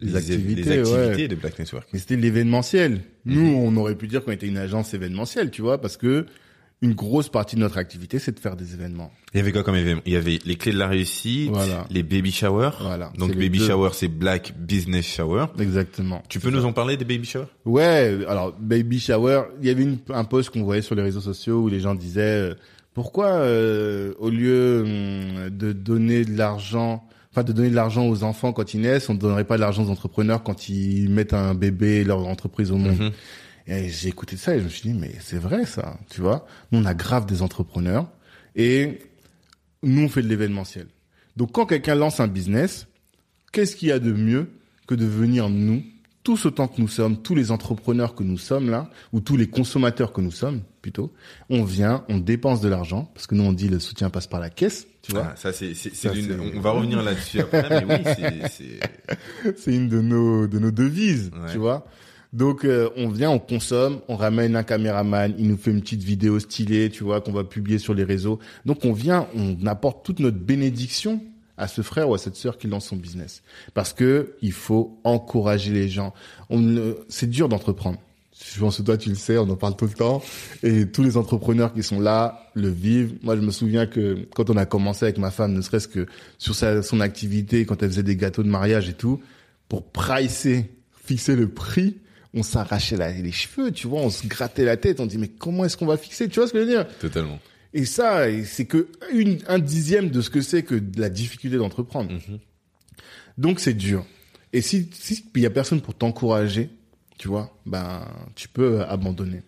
Les activités, les activités ouais. de Black Network? Mais c'était l'événementiel. Nous, Mhm. on aurait pu dire qu'on était une agence événementielle, tu vois, parce que une grosse partie de notre activité, c'est de faire des événements. Il y avait quoi comme événement? Il y avait les clés de la réussite, Voilà. les baby showers. Voilà. Donc baby deux. shower, c'est Black Business Shower. Exactement. Tu peux nous en parler des baby showers? Ouais, alors baby shower, il y avait une, un post qu'on voyait sur les réseaux sociaux où les gens disaient euh, pourquoi euh, au lieu hum, de donner de l'argent enfin de donner de l'argent aux enfants quand ils naissent, on ne donnerait pas de l'argent aux entrepreneurs quand ils mettent un bébé leur entreprise au monde? Mhm. Et j'ai écouté ça et je me suis dit mais c'est vrai ça, tu vois. Nous on a grave des entrepreneurs et nous on fait de l'événementiel. Donc quand quelqu'un lance un business, qu'est-ce qu'il y a de mieux que de venir nous tous autant que nous sommes, tous les entrepreneurs que nous sommes là, ou tous les consommateurs que nous sommes plutôt, on vient, on dépense de l'argent, parce que nous on dit le soutien passe par la caisse, tu vois. Ah, ça c'est on va revenir là-dessus après mais oui c'est c'est c'est une de nos de nos devises, Ouais. tu vois. Donc euh, on vient, on consomme, on ramène un caméraman, il nous fait une petite vidéo stylée, tu vois, qu'on va publier sur les réseaux. Donc on vient, on apporte toute notre bénédiction à ce frère ou à cette sœur qui lance son business, parce que il faut encourager les gens. On c'est dur d'entreprendre. Je pense que toi tu le sais, on en parle tout le temps, et tous les entrepreneurs qui sont là le vivent. Moi je me souviens que quand on a commencé avec ma femme, ne serait-ce que sur sa, son activité, quand elle faisait des gâteaux de mariage et tout, pour pricer, fixer le prix, on s'arrachait les cheveux, tu vois, on se grattait la tête, on dit mais comment est-ce qu'on va fixer, tu vois ce que je veux dire? Totalement Et ça, c'est que une, un dixième de ce que c'est que de la difficulté d'entreprendre. Mhm. Donc c'est dur. Et si si il y a personne pour t'encourager, tu vois, ben tu peux abandonner.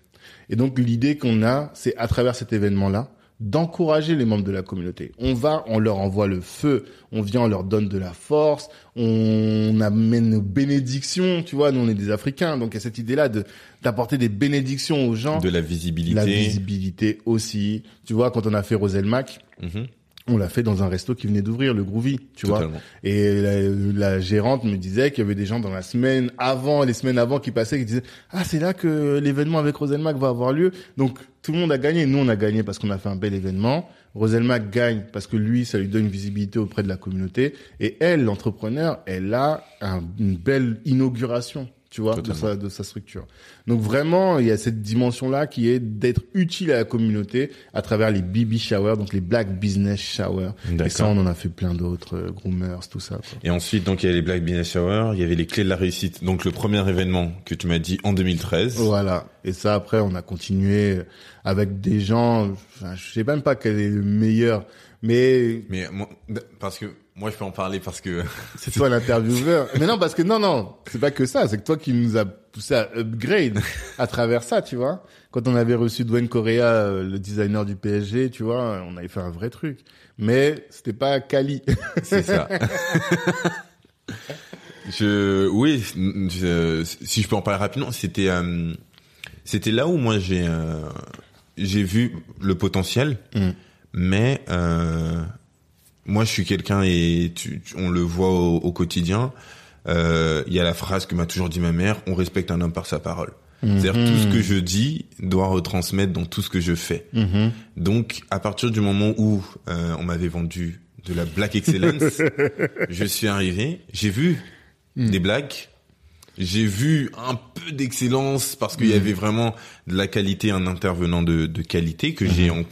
Et donc l'idée qu'on a, c'est à travers cet événement-là, d'encourager les membres de la communauté. On va, on leur envoie le feu, on vient, on leur donne de la force, on amène nos bénédictions, tu vois, nous on est des Africains, donc il y a cette idée-là de d'apporter des bénédictions aux gens, de la visibilité la visibilité aussi. Tu vois, quand on a fait Roselmac, Mhm. On l'a fait dans un resto qui venait d'ouvrir, le Groovy, tu vois. Et la, la gérante me disait qu'il y avait des gens dans la semaine avant, les semaines avant qui passaient, qui disaient ah c'est là que l'événement avec Roselmac va avoir lieu. Donc tout le monde a gagné. Nous on a gagné parce qu'on a fait un bel événement. Roselmac gagne parce que lui ça lui donne une visibilité auprès de la communauté. Et elle, l'entrepreneur, elle a un- une belle inauguration. Tu vois, de sa, de sa structure. Donc vraiment, il y a cette dimension-là qui est d'être utile à la communauté à travers les BB Showers, donc les Black Business Showers. Et ça, on en a fait plein d'autres, euh, Groomers, tout ça. Quoi. et ensuite donc il y a les Black Business Shower il y avait les clés de la réussite donc le premier événement que tu m'as dit en 2013 Voilà. Et ça, après, on a continué avec des gens. Enfin, je sais même pas quel est le meilleur, mais mais moi, parce que moi je peux en parler parce que c'est toi l'intervieweur. mais non, parce que non, non, c'est pas que ça. C'est que toi qui nous a poussé à upgrade à travers ça, tu vois. Quand on avait reçu Dwayne Correa, euh, le designer du PSG, tu vois, on avait fait un vrai truc. Mais c'était pas Kali. C'est ça. je, oui, je- si je peux en parler rapidement, c'était, euh, c'était là où moi j'ai, euh, j'ai vu le potentiel, Mm. mais euh, moi je suis quelqu'un et tu, tu- on le voit au, au quotidien. euh, Il y a la phrase que m'a toujours dit ma mère on respecte un homme par sa parole. C'est-à-dire tout ce que je dis doit retransmettre dans tout ce que je fais. Mhm. Donc, à partir du moment où euh, on m'avait vendu de la Black Excellence, je suis arrivé, j'ai vu des blagues, j'ai vu un peu d'excellence parce qu'il y avait vraiment de la qualité, un intervenant de, de qualité que j'ai, en-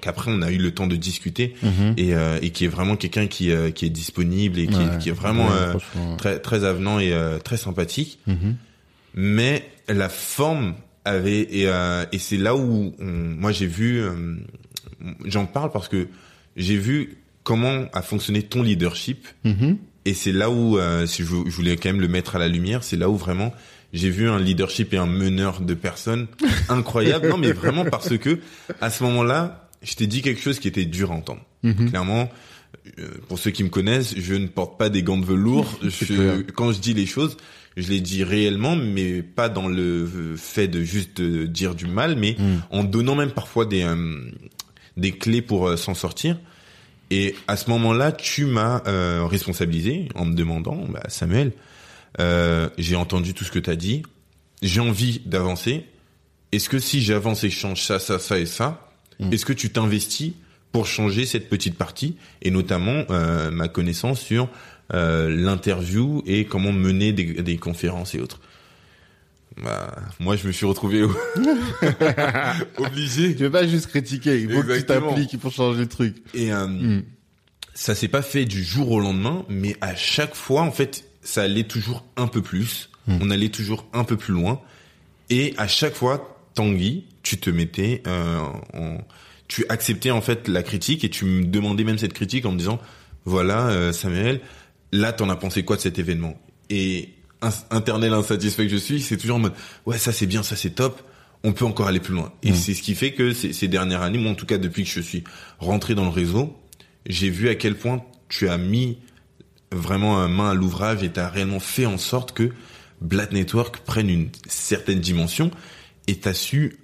qu'après on a eu le temps de discuter Mhm. et, euh, et qui est vraiment quelqu'un qui, euh, qui est disponible et qui, Ouais. est, qui est vraiment Ouais, euh, très, très avenant et euh, très sympathique Mhm. mais la forme avait et, euh, et c'est là où on- moi j'ai vu euh, j'en parle parce que j'ai vu comment a fonctionné ton leadership. Et c'est là où euh, si je, je voulais quand même le mettre à la lumière c'est là où vraiment j'ai vu un leadership et un meneur de personnes incroyable non mais vraiment parce que à ce moment-là je t'ai dit quelque chose qui était dur à entendre Mhm. clairement euh, pour ceux qui me connaissent, je ne porte pas des gants de velours. Je, quand je dis les choses, je les dis réellement, mais pas dans le fait de juste euh, dire du mal, mais Mhm. en donnant même parfois des euh, des clés pour euh, s'en sortir. Et à ce moment-là, tu m'as euh, responsabilisé en me demandant, bah, Samuel, euh, j'ai entendu tout ce que tu as dit, j'ai envie d'avancer. Est-ce que si j'avance et je change ça, ça, ça et ça, Mm. est-ce que tu t'investis pour changer cette petite partie et notamment euh, ma connaissance sur euh, l'interview et comment mener des, des conférences et autres? Bah, moi, je me suis retrouvé obligé. Tu veux pas juste critiquer, il faut que tu t'appliques pour changer le truc. Et euh, Mm. ça s'est pas fait du jour au lendemain, mais à chaque fois, en fait, ça allait toujours un peu plus. Mm. On allait toujours un peu plus loin. Et à chaque fois, Tanguy, tu te mettais euh, en... Tu acceptais en fait la critique et tu me demandais même cette critique en me disant voilà, euh, Samuel, là, t'en as pensé quoi de cet événement? Et internel insatisfait que je suis, c'est toujours en mode, ouais, ça c'est bien, ça c'est top, on peut encore aller plus loin. Et Mm. c'est ce qui fait que ces, ces dernières années, moi en tout cas depuis que je suis rentré dans le réseau, j'ai vu à quel point tu as mis vraiment un main à l'ouvrage et tu as réellement fait en sorte que Black Network prenne une certaine dimension et tu as su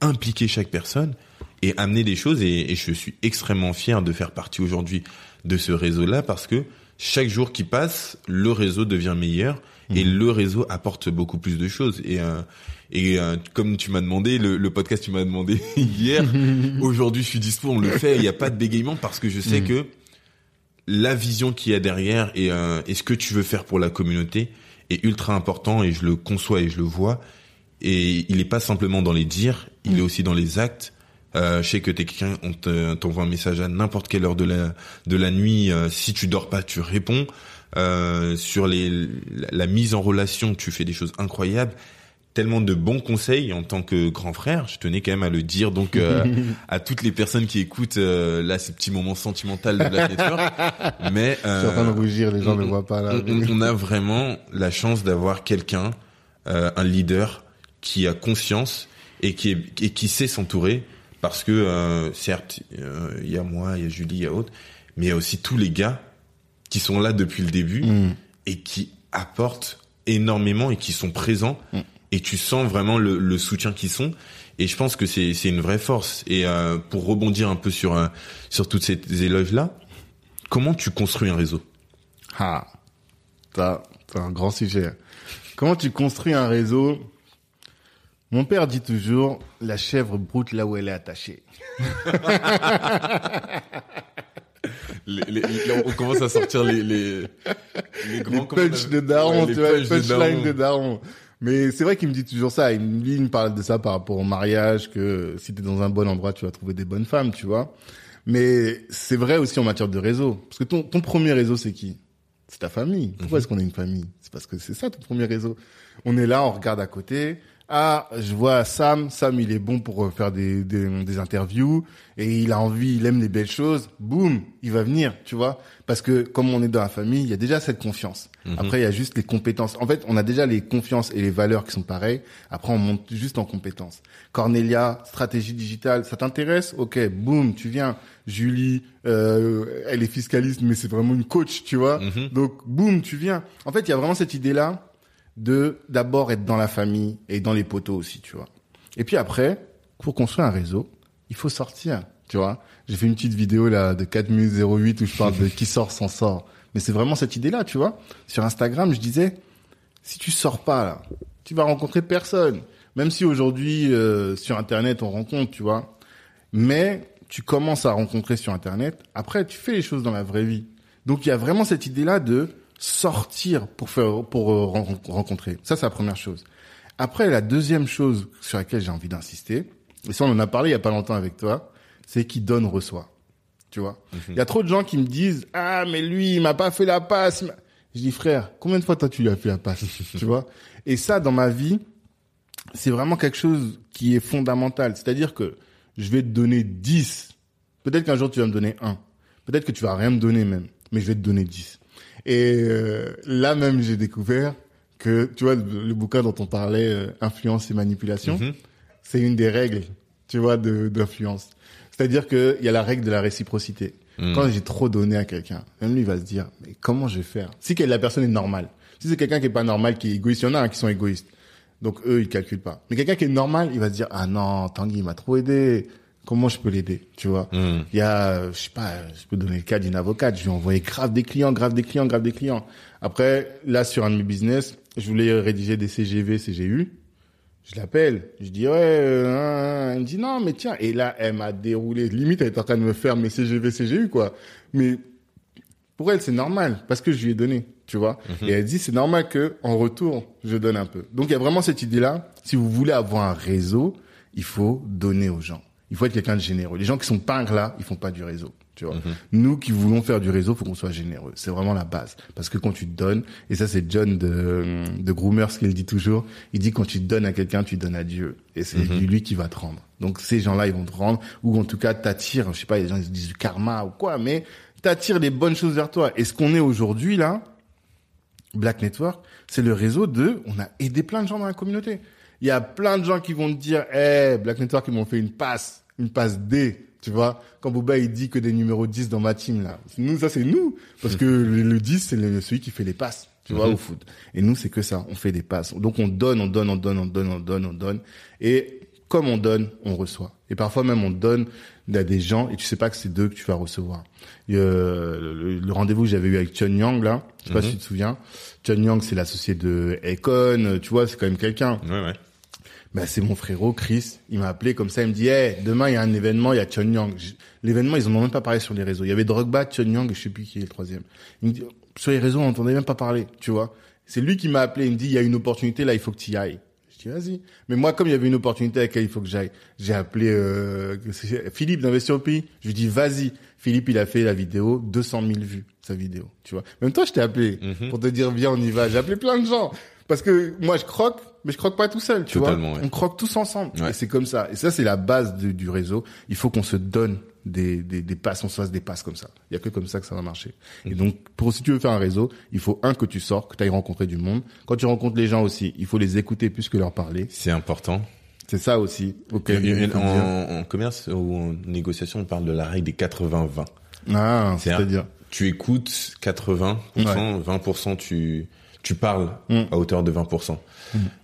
impliquer chaque personne et amener des choses et, et je suis extrêmement fier de faire partie aujourd'hui de ce réseau-là parce que chaque jour qui passe, le réseau devient meilleur et le réseau apporte beaucoup plus de choses et euh, et euh, comme tu m'as demandé le, le podcast tu m'as demandé hier aujourd'hui je suis dispo on le fait il n'y a pas de bégaiement parce que je sais Mhm. que la vision qu'il y a derrière et, euh, et ce que tu veux faire pour la communauté est ultra important et je le conçois et je le vois. Et il est pas simplement dans les dires, il est aussi dans les actes. Euh, je sais que t'es quelqu'un, on te- t'envoie un message à n'importe quelle heure de la de la nuit. euh, si tu dors pas, tu réponds. Euh, sur les la, la mise en relation, tu fais des choses incroyables. Tellement de bons conseils en tant que grand frère. Je tenais quand même à le dire donc euh, à toutes les personnes qui écoutent euh, là ces petits moments sentimentaux de Black Network. Mais Je suis en train de euh, rougir, les gens on- ne voient pas là. on, a vraiment la chance d'avoir quelqu'un, euh, un leader qui a conscience et qui est, et qui sait s'entourer parce que euh, certes, euh, il y a moi, il y a Julie, il y a autres, mais il y a aussi tous les gars qui sont là depuis le début Mm. et qui apportent énormément et qui sont présents Mm. et tu sens vraiment le, le soutien qu'ils sont et je pense que c'est c'est une vraie force et euh, pour rebondir un peu sur euh, sur toutes ces éloges là comment tu construis un réseau? Ah, c'est un grand sujet. Comment tu construis un réseau? Mon père dit toujours, la chèvre broute là où elle est attachée. Les- les- les- on commence à sortir les, les, les grands punch de daron, Ouais, tu vois, les punchlines de daron. Mais c'est vrai qu'il me dit toujours ça. Il me, lui, il me parle de ça par rapport au mariage, que si t'es dans un bon endroit, tu vas trouver des bonnes femmes, tu vois. Mais c'est vrai aussi en matière de réseau. Parce que ton, ton premier réseau, c'est qui? C'est ta famille. Pourquoi est-ce qu'on est une famille? C'est parce que c'est ça ton premier réseau. On est là, on regarde à côté. Ah, je vois Sam. Sam, il est bon pour euh, faire des, des, des interviews et il a envie, il aime les belles choses. Boum, il va venir, tu vois. Parce que comme on est dans la famille, il y a déjà cette confiance. Après, il y a juste les compétences. En fait, on a déjà les confiances et les valeurs qui sont pareilles. Après, on monte juste en compétences. Cornelia, stratégie digitale, ça t'intéresse? Ok, boum, tu viens. Julie, euh, elle est fiscaliste, mais c'est vraiment une coach, tu vois. Mhm. Donc, boum, tu viens. En fait, il y a vraiment cette idée-là de d'abord être dans la famille et dans les poteaux aussi, tu vois. Et puis après, pour construire un réseau, il faut sortir, tu vois. J'ai fait une petite vidéo là de 4 minutes 08 où je parle de qui sort s'en sort. Mais c'est vraiment cette idée-là, tu vois. Sur Instagram, je disais, si tu sors pas là, tu vas rencontrer personne. Même si aujourd'hui euh, sur Internet on rencontre, tu vois. Mais tu commences à rencontrer sur Internet. Après, tu fais les choses dans la vraie vie. Donc il y a vraiment cette idée-là de sortir pour faire pour euh, ren- rencontrer. Ça, c'est la première chose. Après, la deuxième chose sur laquelle j'ai envie d'insister, et ça on en a parlé il y a pas longtemps avec toi, c'est qui donne reçoit. Tu vois? Il y a trop de gens qui me disent ah mais lui il m'a pas fait la passe. Je dis frère, combien de fois toi tu lui as fait la passe? Tu vois? Et ça dans ma vie, c'est vraiment quelque chose qui est fondamental. C'est-à-dire que je vais te donner 10. Peut-être qu'un jour tu vas me donner un. Peut-être que tu vas rien me donner même, mais je vais te donner 10. Et euh, là même j'ai découvert que tu vois le, le bouquin dont on parlait euh, influence et manipulation, Mhm. c'est une des règles, tu vois, d'influence. C'est-à-dire que il y a la règle de la réciprocité. Mhm. Quand j'ai trop donné à quelqu'un, même lui il va se dire mais comment je vais faire? Si la personne est normale. Si c'est quelqu'un qui est pas normal, qui est égoïste, il y en a hein, qui sont égoïstes. Donc eux ils calculent pas. Mais quelqu'un qui est normal, il va se dire ah non, Tanguy il m'a trop aidé. Comment je peux l'aider, tu vois Mhm. il y a, je sais pas, je peux donner le cas d'une avocate. Je lui ai envoyé grave des clients, grave des clients, grave des clients. Après, là, sur un de mes business, je voulais rédiger des CGV, CGU. Je l'appelle. Je dis, ouais, euh, hein, elle me dit, non, mais tiens. Et là, elle m'a déroulé. Limite, elle est en train de me faire mes CGV, CGU, quoi. Mais pour elle, c'est normal parce que je lui ai donné, tu vois. Et elle dit, c'est normal que en retour, je donne un peu. Donc, il y a vraiment cette idée-là. Si vous voulez avoir un réseau, il faut donner aux gens. Il faut être quelqu'un de généreux. Les gens qui sont pas là, ils font pas du réseau, tu vois. Nous qui voulons faire du réseau, faut qu'on soit généreux. C'est vraiment la base. Parce que quand tu te donnes, et ça c'est John de, de Groomers qui le dit toujours, il dit quand tu donnes à quelqu'un, tu donnes à Dieu. Et c'est lui qui va te rendre. Donc ces gens-là, ils vont te rendre, ou en tout cas t'attirent, je sais pas, les gens ils se disent du karma ou quoi, mais t'attires les bonnes choses vers toi. Et ce qu'on est aujourd'hui là, Black Network, c'est le réseau de, on a aidé plein de gens dans la communauté. Il y a plein de gens qui vont te dire, eh, Black Network, ils m'ont fait une passe, une passe D, tu vois. Quand Bouba, il dit que des numéros 10 dans ma team, là. Nous, ça, c'est nous. Parce que le, le 10, c'est celui qui fait les passes, tu vois, Mhm. au foot. Et nous, c'est que ça. On fait des passes. Donc, on donne, on donne, on donne, on donne, on donne, on donne. Et comme on donne, on reçoit. Et parfois même, on donne à des gens et tu sais pas que c'est d'eux que tu vas recevoir. Et, euh, le, le rendez-vous que j'avais eu avec Chun Yang, là, je sais pas Mhm. si tu te souviens. Chun Yang, c'est l'associé de Econ, tu vois, c'est quand même quelqu'un. Ouais, ouais. Ben, c'est mon frérot Chris. Il m'a appelé comme ça. Il me dit, hey, demain, il y a un événement, il y a Chun Yang. J- L'événement, ils en ont même pas parlé sur les réseaux. Il y avait Drogba, Chun Yang et je sais plus qui est le troisième. Il me dit, sur les réseaux, on n'entendait même pas parler, tu vois. C'est lui qui m'a appelé. Il me dit, il y a une opportunité là, il faut que tu y ailles. Je dis, vas-y. Mais moi, comme il y avait une opportunité à laquelle il faut que j'aille, j'ai appelé euh, Philippe d'Investir au pays. Je lui dis, vas-y. Philippe, il a fait la vidéo, 200 000 vues, sa vidéo, tu vois. Même toi, je t'ai appelé Mhm. pour te dire, viens, on y va. J'ai appelé plein de gens. Parce que moi, je croque, mais je croque pas tout seul, tu Totalement, vois. ouais. On croque tous ensemble. Ouais. Et c'est comme ça. Et ça, c'est la base du, du réseau. Il faut qu'on se donne des, des, des passes, on se fasse des passes comme ça. Il y a que comme ça que ça va marcher. Mhm. Et donc, pour si tu veux faire un réseau, il faut un que tu sors, que tu ailles rencontrer du monde. Quand tu rencontres les gens aussi, il faut les écouter plus que leur parler. C'est important. C'est ça aussi. Ok. Il y a- en, en commerce ou en négociation, on parle de la règle des 80-20. Ah, c'est-à-dire. Tu écoutes 80%, 20% tu tu parles Mm. à hauteur de 20%.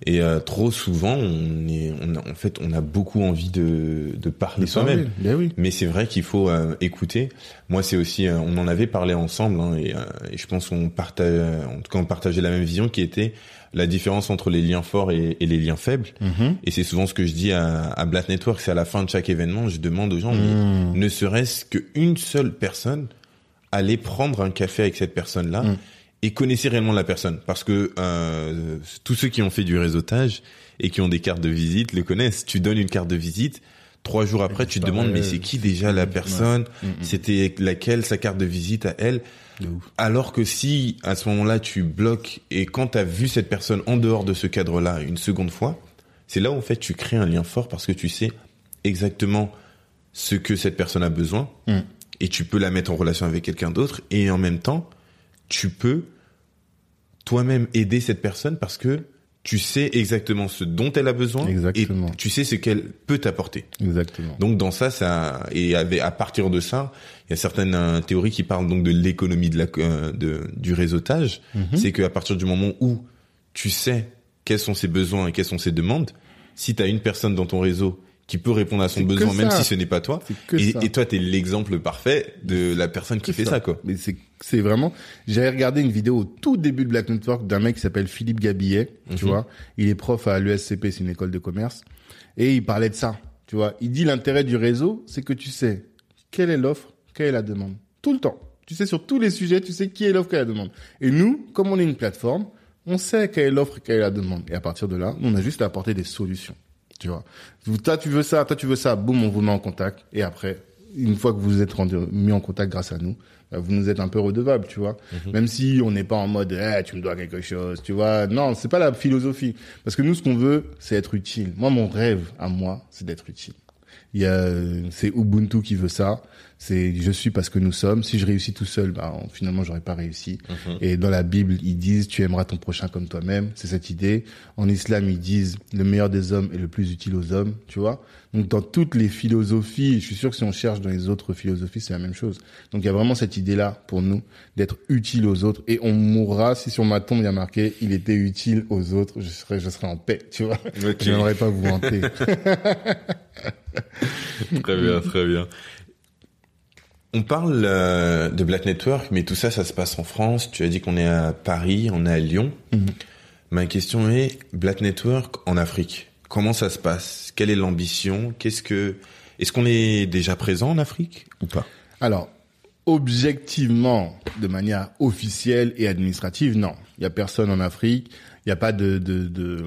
Et euh, trop souvent, on est, on a, en fait, on a beaucoup envie de, de parler soi-même. Ben oui. Mais c'est vrai qu'il faut euh, écouter. Moi, c'est aussi, euh, on en avait parlé ensemble, hein, et, euh, et je pense qu'on partage, en tout cas, on partageait la même vision, qui était la différence entre les liens forts et, et les liens faibles. Mhm. Et c'est souvent ce que je dis à, à Black Network, c'est à la fin de chaque événement, je demande aux gens, mais ne serait-ce qu'une seule personne, aller prendre un café avec cette personne-là Mm. Et connaissez réellement la personne. Parce que euh, tous ceux qui ont fait du réseautage et qui ont des cartes de visite le connaissent. Tu donnes une carte de visite, trois jours après, tu te demandes, mais c'est qui déjà la personne Mm, mm. C'était laquelle sa carte de visite à elle alors que si à ce moment-là tu bloques et quand tu as vu cette personne en dehors de ce cadre-là une seconde fois, c'est là où en fait tu crées un lien fort parce que tu sais exactement ce que cette personne a besoin Mm. et tu peux la mettre en relation avec quelqu'un d'autre et en même temps tu peux toi-même aider cette personne parce que tu sais exactement ce dont elle a besoin Exactement. et tu sais ce qu'elle peut t'apporter. Exactement. Donc dans ça, ça et à partir de ça, il y a certaines euh, théories qui parlent donc de l'économie de la euh, de, du réseautage. Mhm. C'est qu'à partir du moment où tu sais quels sont ses besoins et quelles sont ses demandes, si tu as une personne dans ton réseau qui peut répondre à son besoin, même si ce n'est pas toi, et, et toi tu es l'exemple parfait de la personne qui fait ça, quoi. Mais c'est c'est vraiment. J'avais regardé une vidéo au tout début de Black Network d'un mec qui s'appelle Philippe Gabillet. Tu Mhm. vois, il est prof à l'ESCP, c'est une école de commerce, et il parlait de ça. Tu vois, il dit l'intérêt du réseau, c'est que tu sais quelle est l'offre, quelle est la demande, tout le temps. Tu sais sur tous les sujets, tu sais qui est l'offre, quelle est la demande. Et nous, comme on est une plateforme, on sait quelle est l'offre, quelle est la demande. Et à partir de là, on a juste à apporter des solutions. Tu vois, toi tu veux ça, toi tu veux ça, boum, on vous met en contact. Et après, une fois que vous vous êtes rendu, mis en contact grâce à nous, bah, vous nous êtes un peu redevable, tu vois. Même si on n'est pas en mode, eh, tu me dois quelque chose, tu vois. Non, c'est pas la philosophie. Parce que nous, ce qu'on veut, c'est être utile. Moi, mon rêve à moi, c'est d'être utile. Il y a, c'est Ubuntu qui veut ça. C'est je suis parce que nous sommes. Si je réussis tout seul, bah, finalement, j'aurais pas réussi. Et dans la Bible, ils disent, tu aimeras ton prochain comme toi-même. C'est cette idée. En islam, ils disent, le meilleur des hommes est le plus utile aux hommes, tu vois. Donc, dans toutes les philosophies, je suis sûr que si on cherche dans les autres philosophies, c'est la même chose. Donc, il y a vraiment cette idée-là pour nous d'être utile aux autres. Et on mourra si sur ma tombe, il y a marqué, il était utile aux autres. Je serais, je serais en paix, tu vois. Je n'aimerais pas vous hanter. Très bien, très bien. On parle euh, de Black Network, mais tout ça, ça se passe en France. Tu as dit qu'on est à Paris, on est à Lyon. Mhm. Ma question est Black Network en Afrique. Comment ça se passe? Quelle est l'ambition? Qu'est-ce que est-ce qu'on est déjà présent en Afrique ou pas? Alors, objectivement, de manière officielle et administrative, non. Il y a personne en Afrique. Il n'y a pas de, de, de,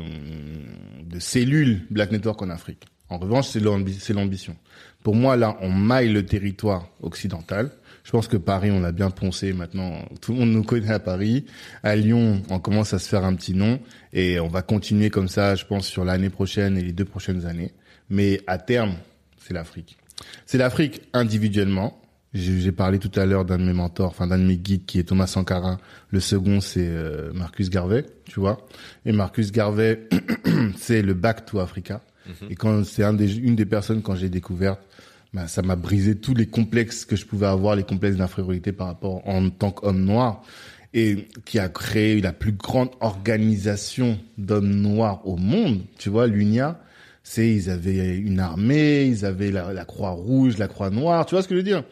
de cellule Black Network en Afrique. En revanche, c'est l'ambition. Pour moi, là, on maille le territoire occidental. Je pense que Paris, on l'a bien poncé maintenant. Tout le monde nous connaît à Paris. À Lyon, on commence à se faire un petit nom. Et on va continuer comme ça, je pense, sur l'année prochaine et les deux prochaines années. Mais à terme, c'est l'Afrique. C'est l'Afrique individuellement, J'ai parlé tout à l'heure d'un de mes mentors, enfin d'un de mes guides qui est Thomas Sankara. Le second, c'est euh, Marcus Garvey, tu vois. Et Marcus Garvey, c'est le Back to Africa. Et quand c'est une des personnes quand j'ai découvert, ben, ça m'a brisé tous les complexes que je pouvais avoir, les complexes d'infériorité par rapport en tant qu'homme noir et qui a créé la plus grande organisation d'hommes noirs au monde, tu vois, l'UNIA. C'est, ils avaient une armée, ils avaient la, la croix rouge, la croix noire, tu vois ce que je veux dire?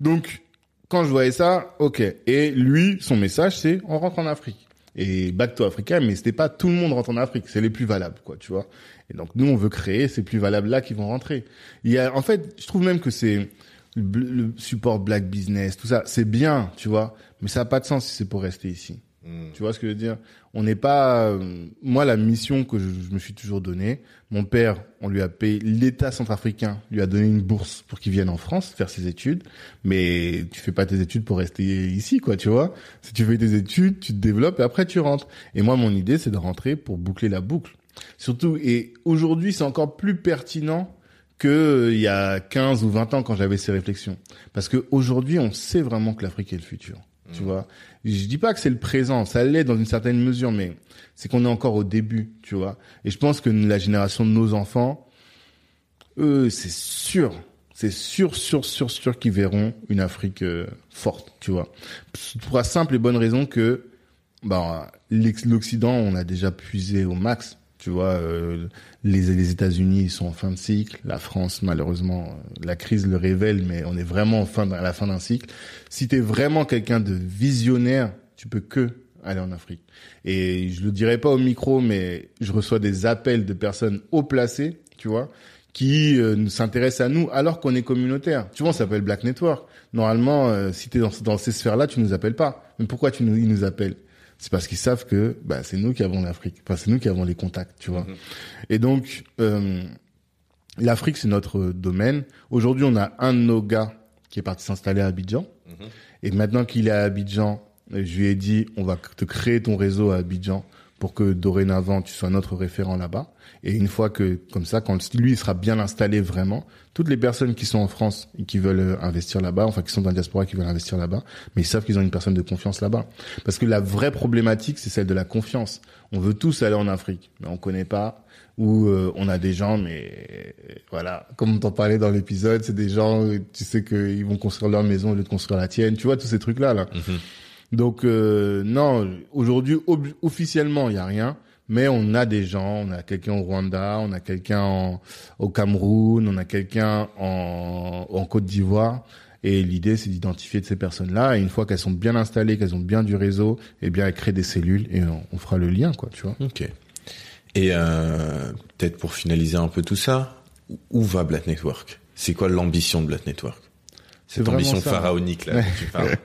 Donc, quand je voyais ça, ok. Et lui, son message, c'est, on rentre en Afrique. Et Back to Africa, mais c'était pas tout le monde rentre en Afrique, c'est les plus valables, quoi, tu vois. Et donc, nous, on veut créer ces plus valables là qui vont rentrer. Il y a, en fait, je trouve même que c'est, le, support black business, tout ça, c'est bien, tu vois, mais ça n'a pas de sens si c'est pour rester ici. Tu vois ce que je veux dire? On n'est pas... euh, moi, la mission que je, je me suis toujours donnée, mon père, on lui a payé, l'État centrafricain lui a donné une bourse pour qu'il vienne en France faire ses études, mais tu fais pas tes études pour rester ici, quoi, tu vois? Si tu fais tes études, tu te développes et après tu rentres. Et moi, mon idée, c'est de rentrer pour boucler la boucle. Surtout, et aujourd'hui, c'est encore plus pertinent que euh, il y a 15 ou 20 ans quand j'avais ces réflexions. Parce que aujourd'hui, on sait vraiment que l'Afrique est le futur. Tu vois, je dis pas que c'est le présent, ça l'est dans une certaine mesure, mais c'est qu'on est encore au début, tu vois. Et je pense que la génération de nos enfants, eux, c'est sûr, c'est sûr, sûr, sûr, sûr qu'ils verront une Afrique euh, forte, tu vois. Pour la simple et bonne raison que, bah, l'Occident, on a déjà puisé au max. Tu vois, euh, les, les États-Unis sont en fin de cycle, la France malheureusement, euh, la crise le révèle, mais on est vraiment en fin, à la fin d'un cycle. Si t'es vraiment quelqu'un de visionnaire, tu peux que aller en Afrique. Et je le dirai pas au micro, mais je reçois des appels de personnes haut placées, tu vois, qui euh, s'intéressent à nous alors qu'on est communautaire. Tu vois, on s'appelle Black Network. Normalement, si tu es dans, dans ces sphères-là, tu nous appelles pas. Mais pourquoi tu nous, ils nous appellent? C'est parce qu'ils savent que bah, c'est nous qui avons l'Afrique. Enfin, c'est nous qui avons les contacts, tu vois. Et donc, euh, l'Afrique, c'est notre domaine. Aujourd'hui, on a un de nos gars qui est parti s'installer à Abidjan. Et maintenant qu'il est à Abidjan, je lui ai dit, on va te créer ton réseau à Abidjan pour que dorénavant tu sois notre référent là-bas. Et une fois que, comme ça, quand lui il sera bien installé vraiment, toutes les personnes qui sont en France et qui veulent euh, investir là-bas, enfin qui sont dans la diaspora qui veulent investir là-bas, mais ils savent qu'ils ont une personne de confiance là-bas. Parce que la vraie problématique, c'est celle de la confiance. On veut tous aller en Afrique, mais on connaît pas où euh, on a des gens, mais euh, voilà, comme on t'en parlait dans l'épisode, c'est des gens, euh, tu sais qu'ils vont construire leur maison au lieu de construire la tienne, tu vois tous ces trucs là là. Donc euh, non, aujourd'hui officiellement il y a rien, mais on a des gens, on a quelqu'un au Rwanda, on a quelqu'un au Cameroun, on a quelqu'un en, en Côte d'Ivoire. Et l'idée, c'est d'identifier de ces personnes-là. Et une fois qu'elles sont bien installées, qu'elles ont bien du réseau, eh bien, elles créent des cellules et on, on fera le lien, quoi, tu vois. Ok. Et euh, peut-être pour finaliser un peu tout ça, où- va Black Network? C'est quoi l'ambition de Black Network? Cette ambition ça. pharaonique là dont tu parles.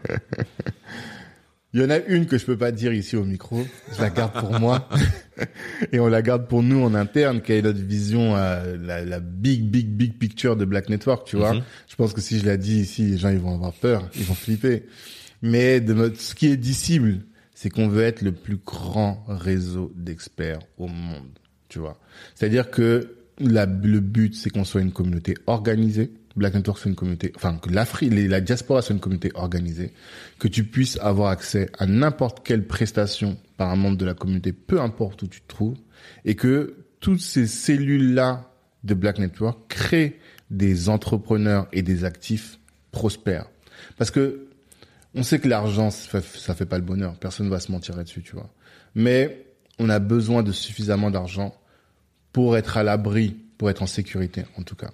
Il y en a une que je peux pas dire ici au micro. Je la garde pour moi. Et on la garde pour nous en interne, quelle est notre vision, euh, la, la big, big, big picture de Black Network, tu vois. Mhm. Je pense que si je la dis ici, les gens, ils vont avoir peur, ils vont flipper. Mais de notre, ce qui est dissible, c'est qu'on veut être le plus grand réseau d'experts au monde, tu vois. C'est-à-dire que la, le but, c'est qu'on soit une communauté organisée. Black Network soit une communauté, enfin, que l'Afrique, la diaspora soit une communauté organisée, que tu puisses avoir accès à n'importe quelle prestation par un membre de la communauté, peu importe où tu te trouves, et que toutes ces cellules-là de Black Network créent des entrepreneurs et des actifs prospères. Parce que on sait que l'argent, ça ça fait pas le bonheur. Personne va se mentir là-dessus, tu vois. Mais on a besoin de suffisamment d'argent pour être à l'abri, pour être en sécurité, en tout cas.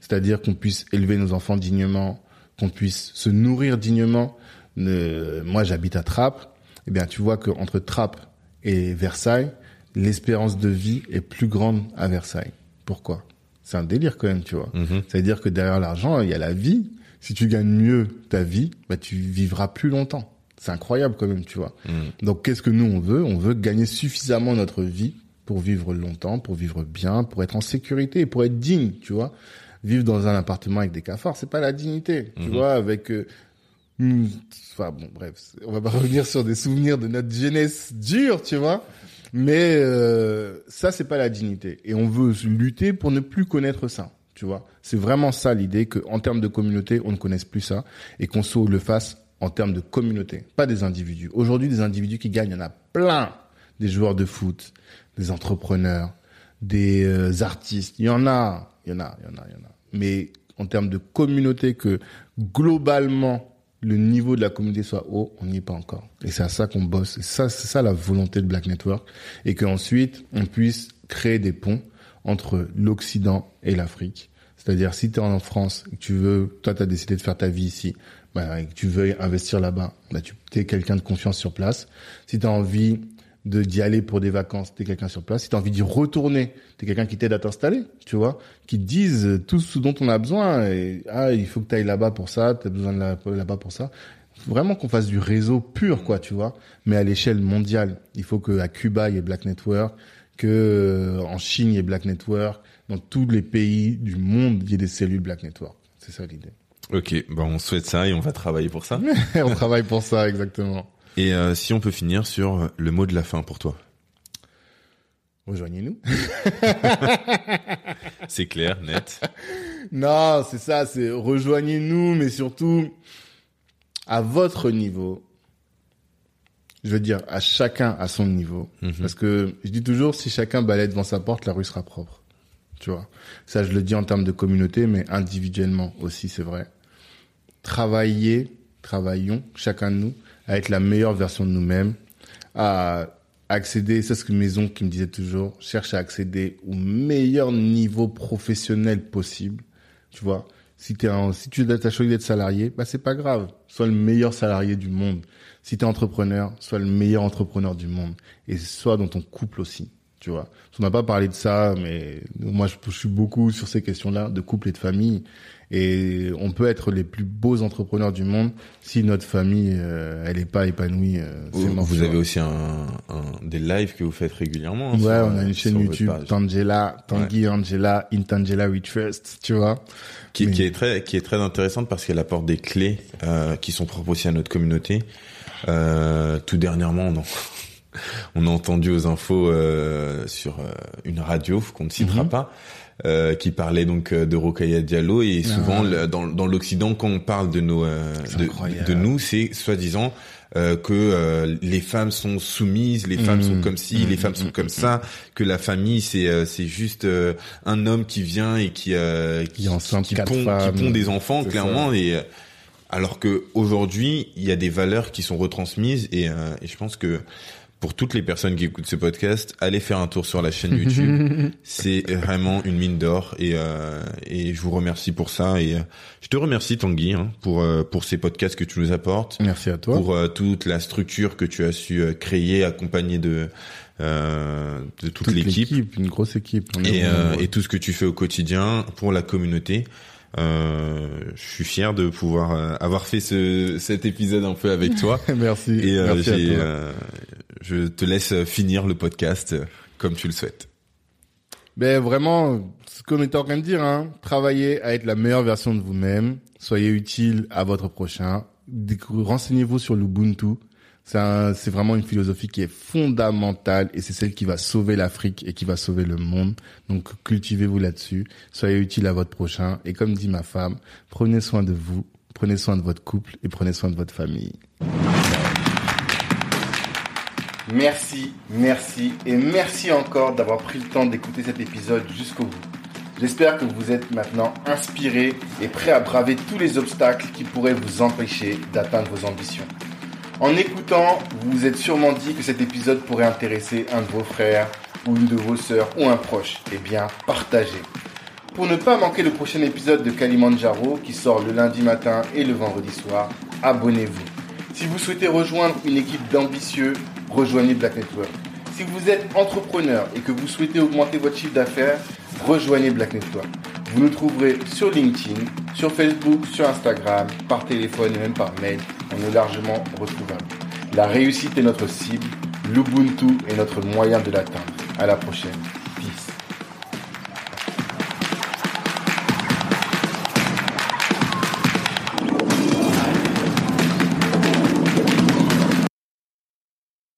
C'est-à-dire qu'on puisse élever nos enfants dignement, qu'on puisse se nourrir dignement. Ne- moi, j'habite à Trappes. Eh bien, tu vois qu'entre Trappes et Versailles, l'espérance de vie est plus grande à Versailles. Pourquoi? C'est un délire quand même, tu vois. Mhm. C'est-à-dire que derrière l'argent, il y a la vie. Si tu gagnes mieux ta vie, bah, tu vivras plus longtemps. C'est incroyable quand même, tu vois. Mhm. Donc, qu'est-ce que nous, on veut? On veut gagner suffisamment notre vie pour vivre longtemps, pour vivre bien, pour être en sécurité, pour être digne, tu vois. Vivre dans un appartement avec des cafards, c'est pas la dignité, tu Mhm. vois, avec... euh, Enfin bon, bref, on va pas revenir sur des souvenirs de notre jeunesse dure, tu vois. Mais euh, ça, c'est pas la dignité. Et on veut lutter pour ne plus connaître ça, tu Tu vois, c'est vraiment ça l'idée que en termes de communauté, on ne connaisse plus ça et qu'on se le fasse en termes de communauté, pas des individus. Aujourd'hui, des individus qui gagnent, il y en a plein. Des joueurs de foot, des entrepreneurs, des euh, artistes, il y en a, il y en a, il y en a, il y en a. Mais en termes de communauté, que globalement le niveau de la communauté soit haut, on n'y est pas encore. Et c'est à ça qu'on bosse. Ça, c'est ça la volonté de Black Network. Et qu'ensuite, on puisse créer des ponts entre l'Occident et l'Afrique. C'est-à-dire, si tu es en France, que tu veux, toi, tu as décidé de faire ta vie ici, bah, et que tu veux investir là-bas, bah, tu es quelqu'un de confiance sur place. Si tu as envie de d'y aller pour des vacances, t'es quelqu'un sur place. Si t'as envie d'y retourner, t'es quelqu'un qui t'aide à t'installer, tu vois, qui te disent tout ce dont on a besoin. Et ah, il faut que t'ailles là-bas pour ça, t'as besoin de là-bas pour ça. Vraiment qu'on fasse du réseau pur, quoi, tu vois, mais à l'échelle mondiale. Il faut que à Cuba il y ait Black Network, que euh, en Chine il y ait Black Network, dans tous les pays du monde il y ait des cellules Black Network. C'est ça l'idée. Ok, bon, on souhaite ça et on va travailler pour ça. on travaille pour ça, exactement. Et euh, si on peut finir sur le mot de la fin pour toi Rejoignez-nous. c'est clair, net. Non, c'est ça, c'est rejoignez-nous, mais surtout à votre niveau. Je veux dire, à chacun à son niveau. Mhm. Parce que je dis toujours, si chacun balaye devant sa porte, la rue sera propre. Tu vois. Ça, je le dis en termes de communauté, mais individuellement aussi, c'est vrai. Travaillez, travaillons, chacun de nous, à être la meilleure version de nous-mêmes, à accéder, c'est ce que Maison qui me disait toujours, cherche à accéder au meilleur niveau professionnel possible, tu vois. Si t'es si tu as choisi d'être salarié, bah c'est pas grave. Sois le meilleur salarié du monde. Si t'es entrepreneur, sois le meilleur entrepreneur du monde. Et sois dans ton couple aussi, tu vois. On n'a pas parlé de ça, mais moi je suis beaucoup sur ces questions-là de couple et de famille. Et on peut être les plus beaux entrepreneurs du monde si notre famille, euh, elle est pas épanouie. Euh, vous, avez aussi un, un, des lives que vous faites régulièrement. Hein, ouais, on a une chaîne YouTube, Tangela, Tanguy Angela, Intangela We Trust, tu vois. Qui, qui, est très, qui est très intéressante parce qu'elle apporte des clés euh, qui sont propres aussi à notre communauté. Euh, tout dernièrement, on, on a entendu aux infos euh, sur euh, une radio qu'on ne citera mhm. pas euh, qui parlait donc euh, de Rokhaya Diallo. Et souvent ah. dans, dans l'Occident quand on parle de nos euh, de, de, nous c'est soi-disant que les femmes sont soumises, les femmes sont mmh. comme ci, les mmh, femmes sont mmh, comme ça, que la famille c'est c'est juste un homme qui vient et qui qui, qui, pond, qui pond des enfants clairement. et alors que aujourd'hui il y a des valeurs qui sont retransmises. Et, et je pense que pour toutes les personnes qui écoutent ce podcast, allez faire un tour sur la chaîne YouTube. c'est vraiment une mine d'or et, euh, et je vous remercie pour ça et euh, je te remercie Tanguy hein, pour euh, pour ces podcasts que tu nous apportes. Merci à toi. Pour toute la structure que tu as su créer, accompagner de de toute, l'équipe, une grosse équipe. Et, et tout ce que tu fais au quotidien pour la communauté. Euh, je suis fier de pouvoir euh, avoir fait ce, cet épisode un peu avec toi. Merci. Et euh, Merci euh, je te laisse finir le podcast comme tu le souhaites. Ben vraiment, ce qu'on était en train de dire, hein, travaillez à être la meilleure version de vous-même. Soyez utile à votre prochain. Renseignez-vous sur l'Ubuntu. C'est vraiment une philosophie qui est fondamentale et c'est celle qui va sauver l'Afrique et qui va sauver le monde. Donc cultivez-vous là-dessus, soyez utile à votre prochain et comme dit ma femme, prenez soin de vous, prenez soin de votre couple et prenez soin de votre famille. Merci, merci et merci encore d'avoir pris le temps d'écouter cet épisode jusqu'au bout. J'espère que vous êtes maintenant inspiré et prêt à braver tous les obstacles qui pourraient vous empêcher d'atteindre vos ambitions. En écoutant, vous vous êtes sûrement dit que cet épisode pourrait intéresser un de vos frères ou une de vos sœurs ou un proche. Eh bien, partagez. Pour ne pas manquer le prochain épisode de Kalimandjaro qui sort le lundi matin et le vendredi soir, abonnez-vous. Si vous souhaitez rejoindre une équipe d'ambitieux, rejoignez Black Network. Si vous êtes entrepreneur et que vous souhaitez augmenter votre chiffre d'affaires, rejoignez Black. Vous nous trouverez sur LinkedIn, sur Facebook, sur Instagram, par téléphone et même par mail. On est largement retrouvable. La réussite est notre cible, l'Ubuntu est notre moyen de l'atteindre. À la prochaine.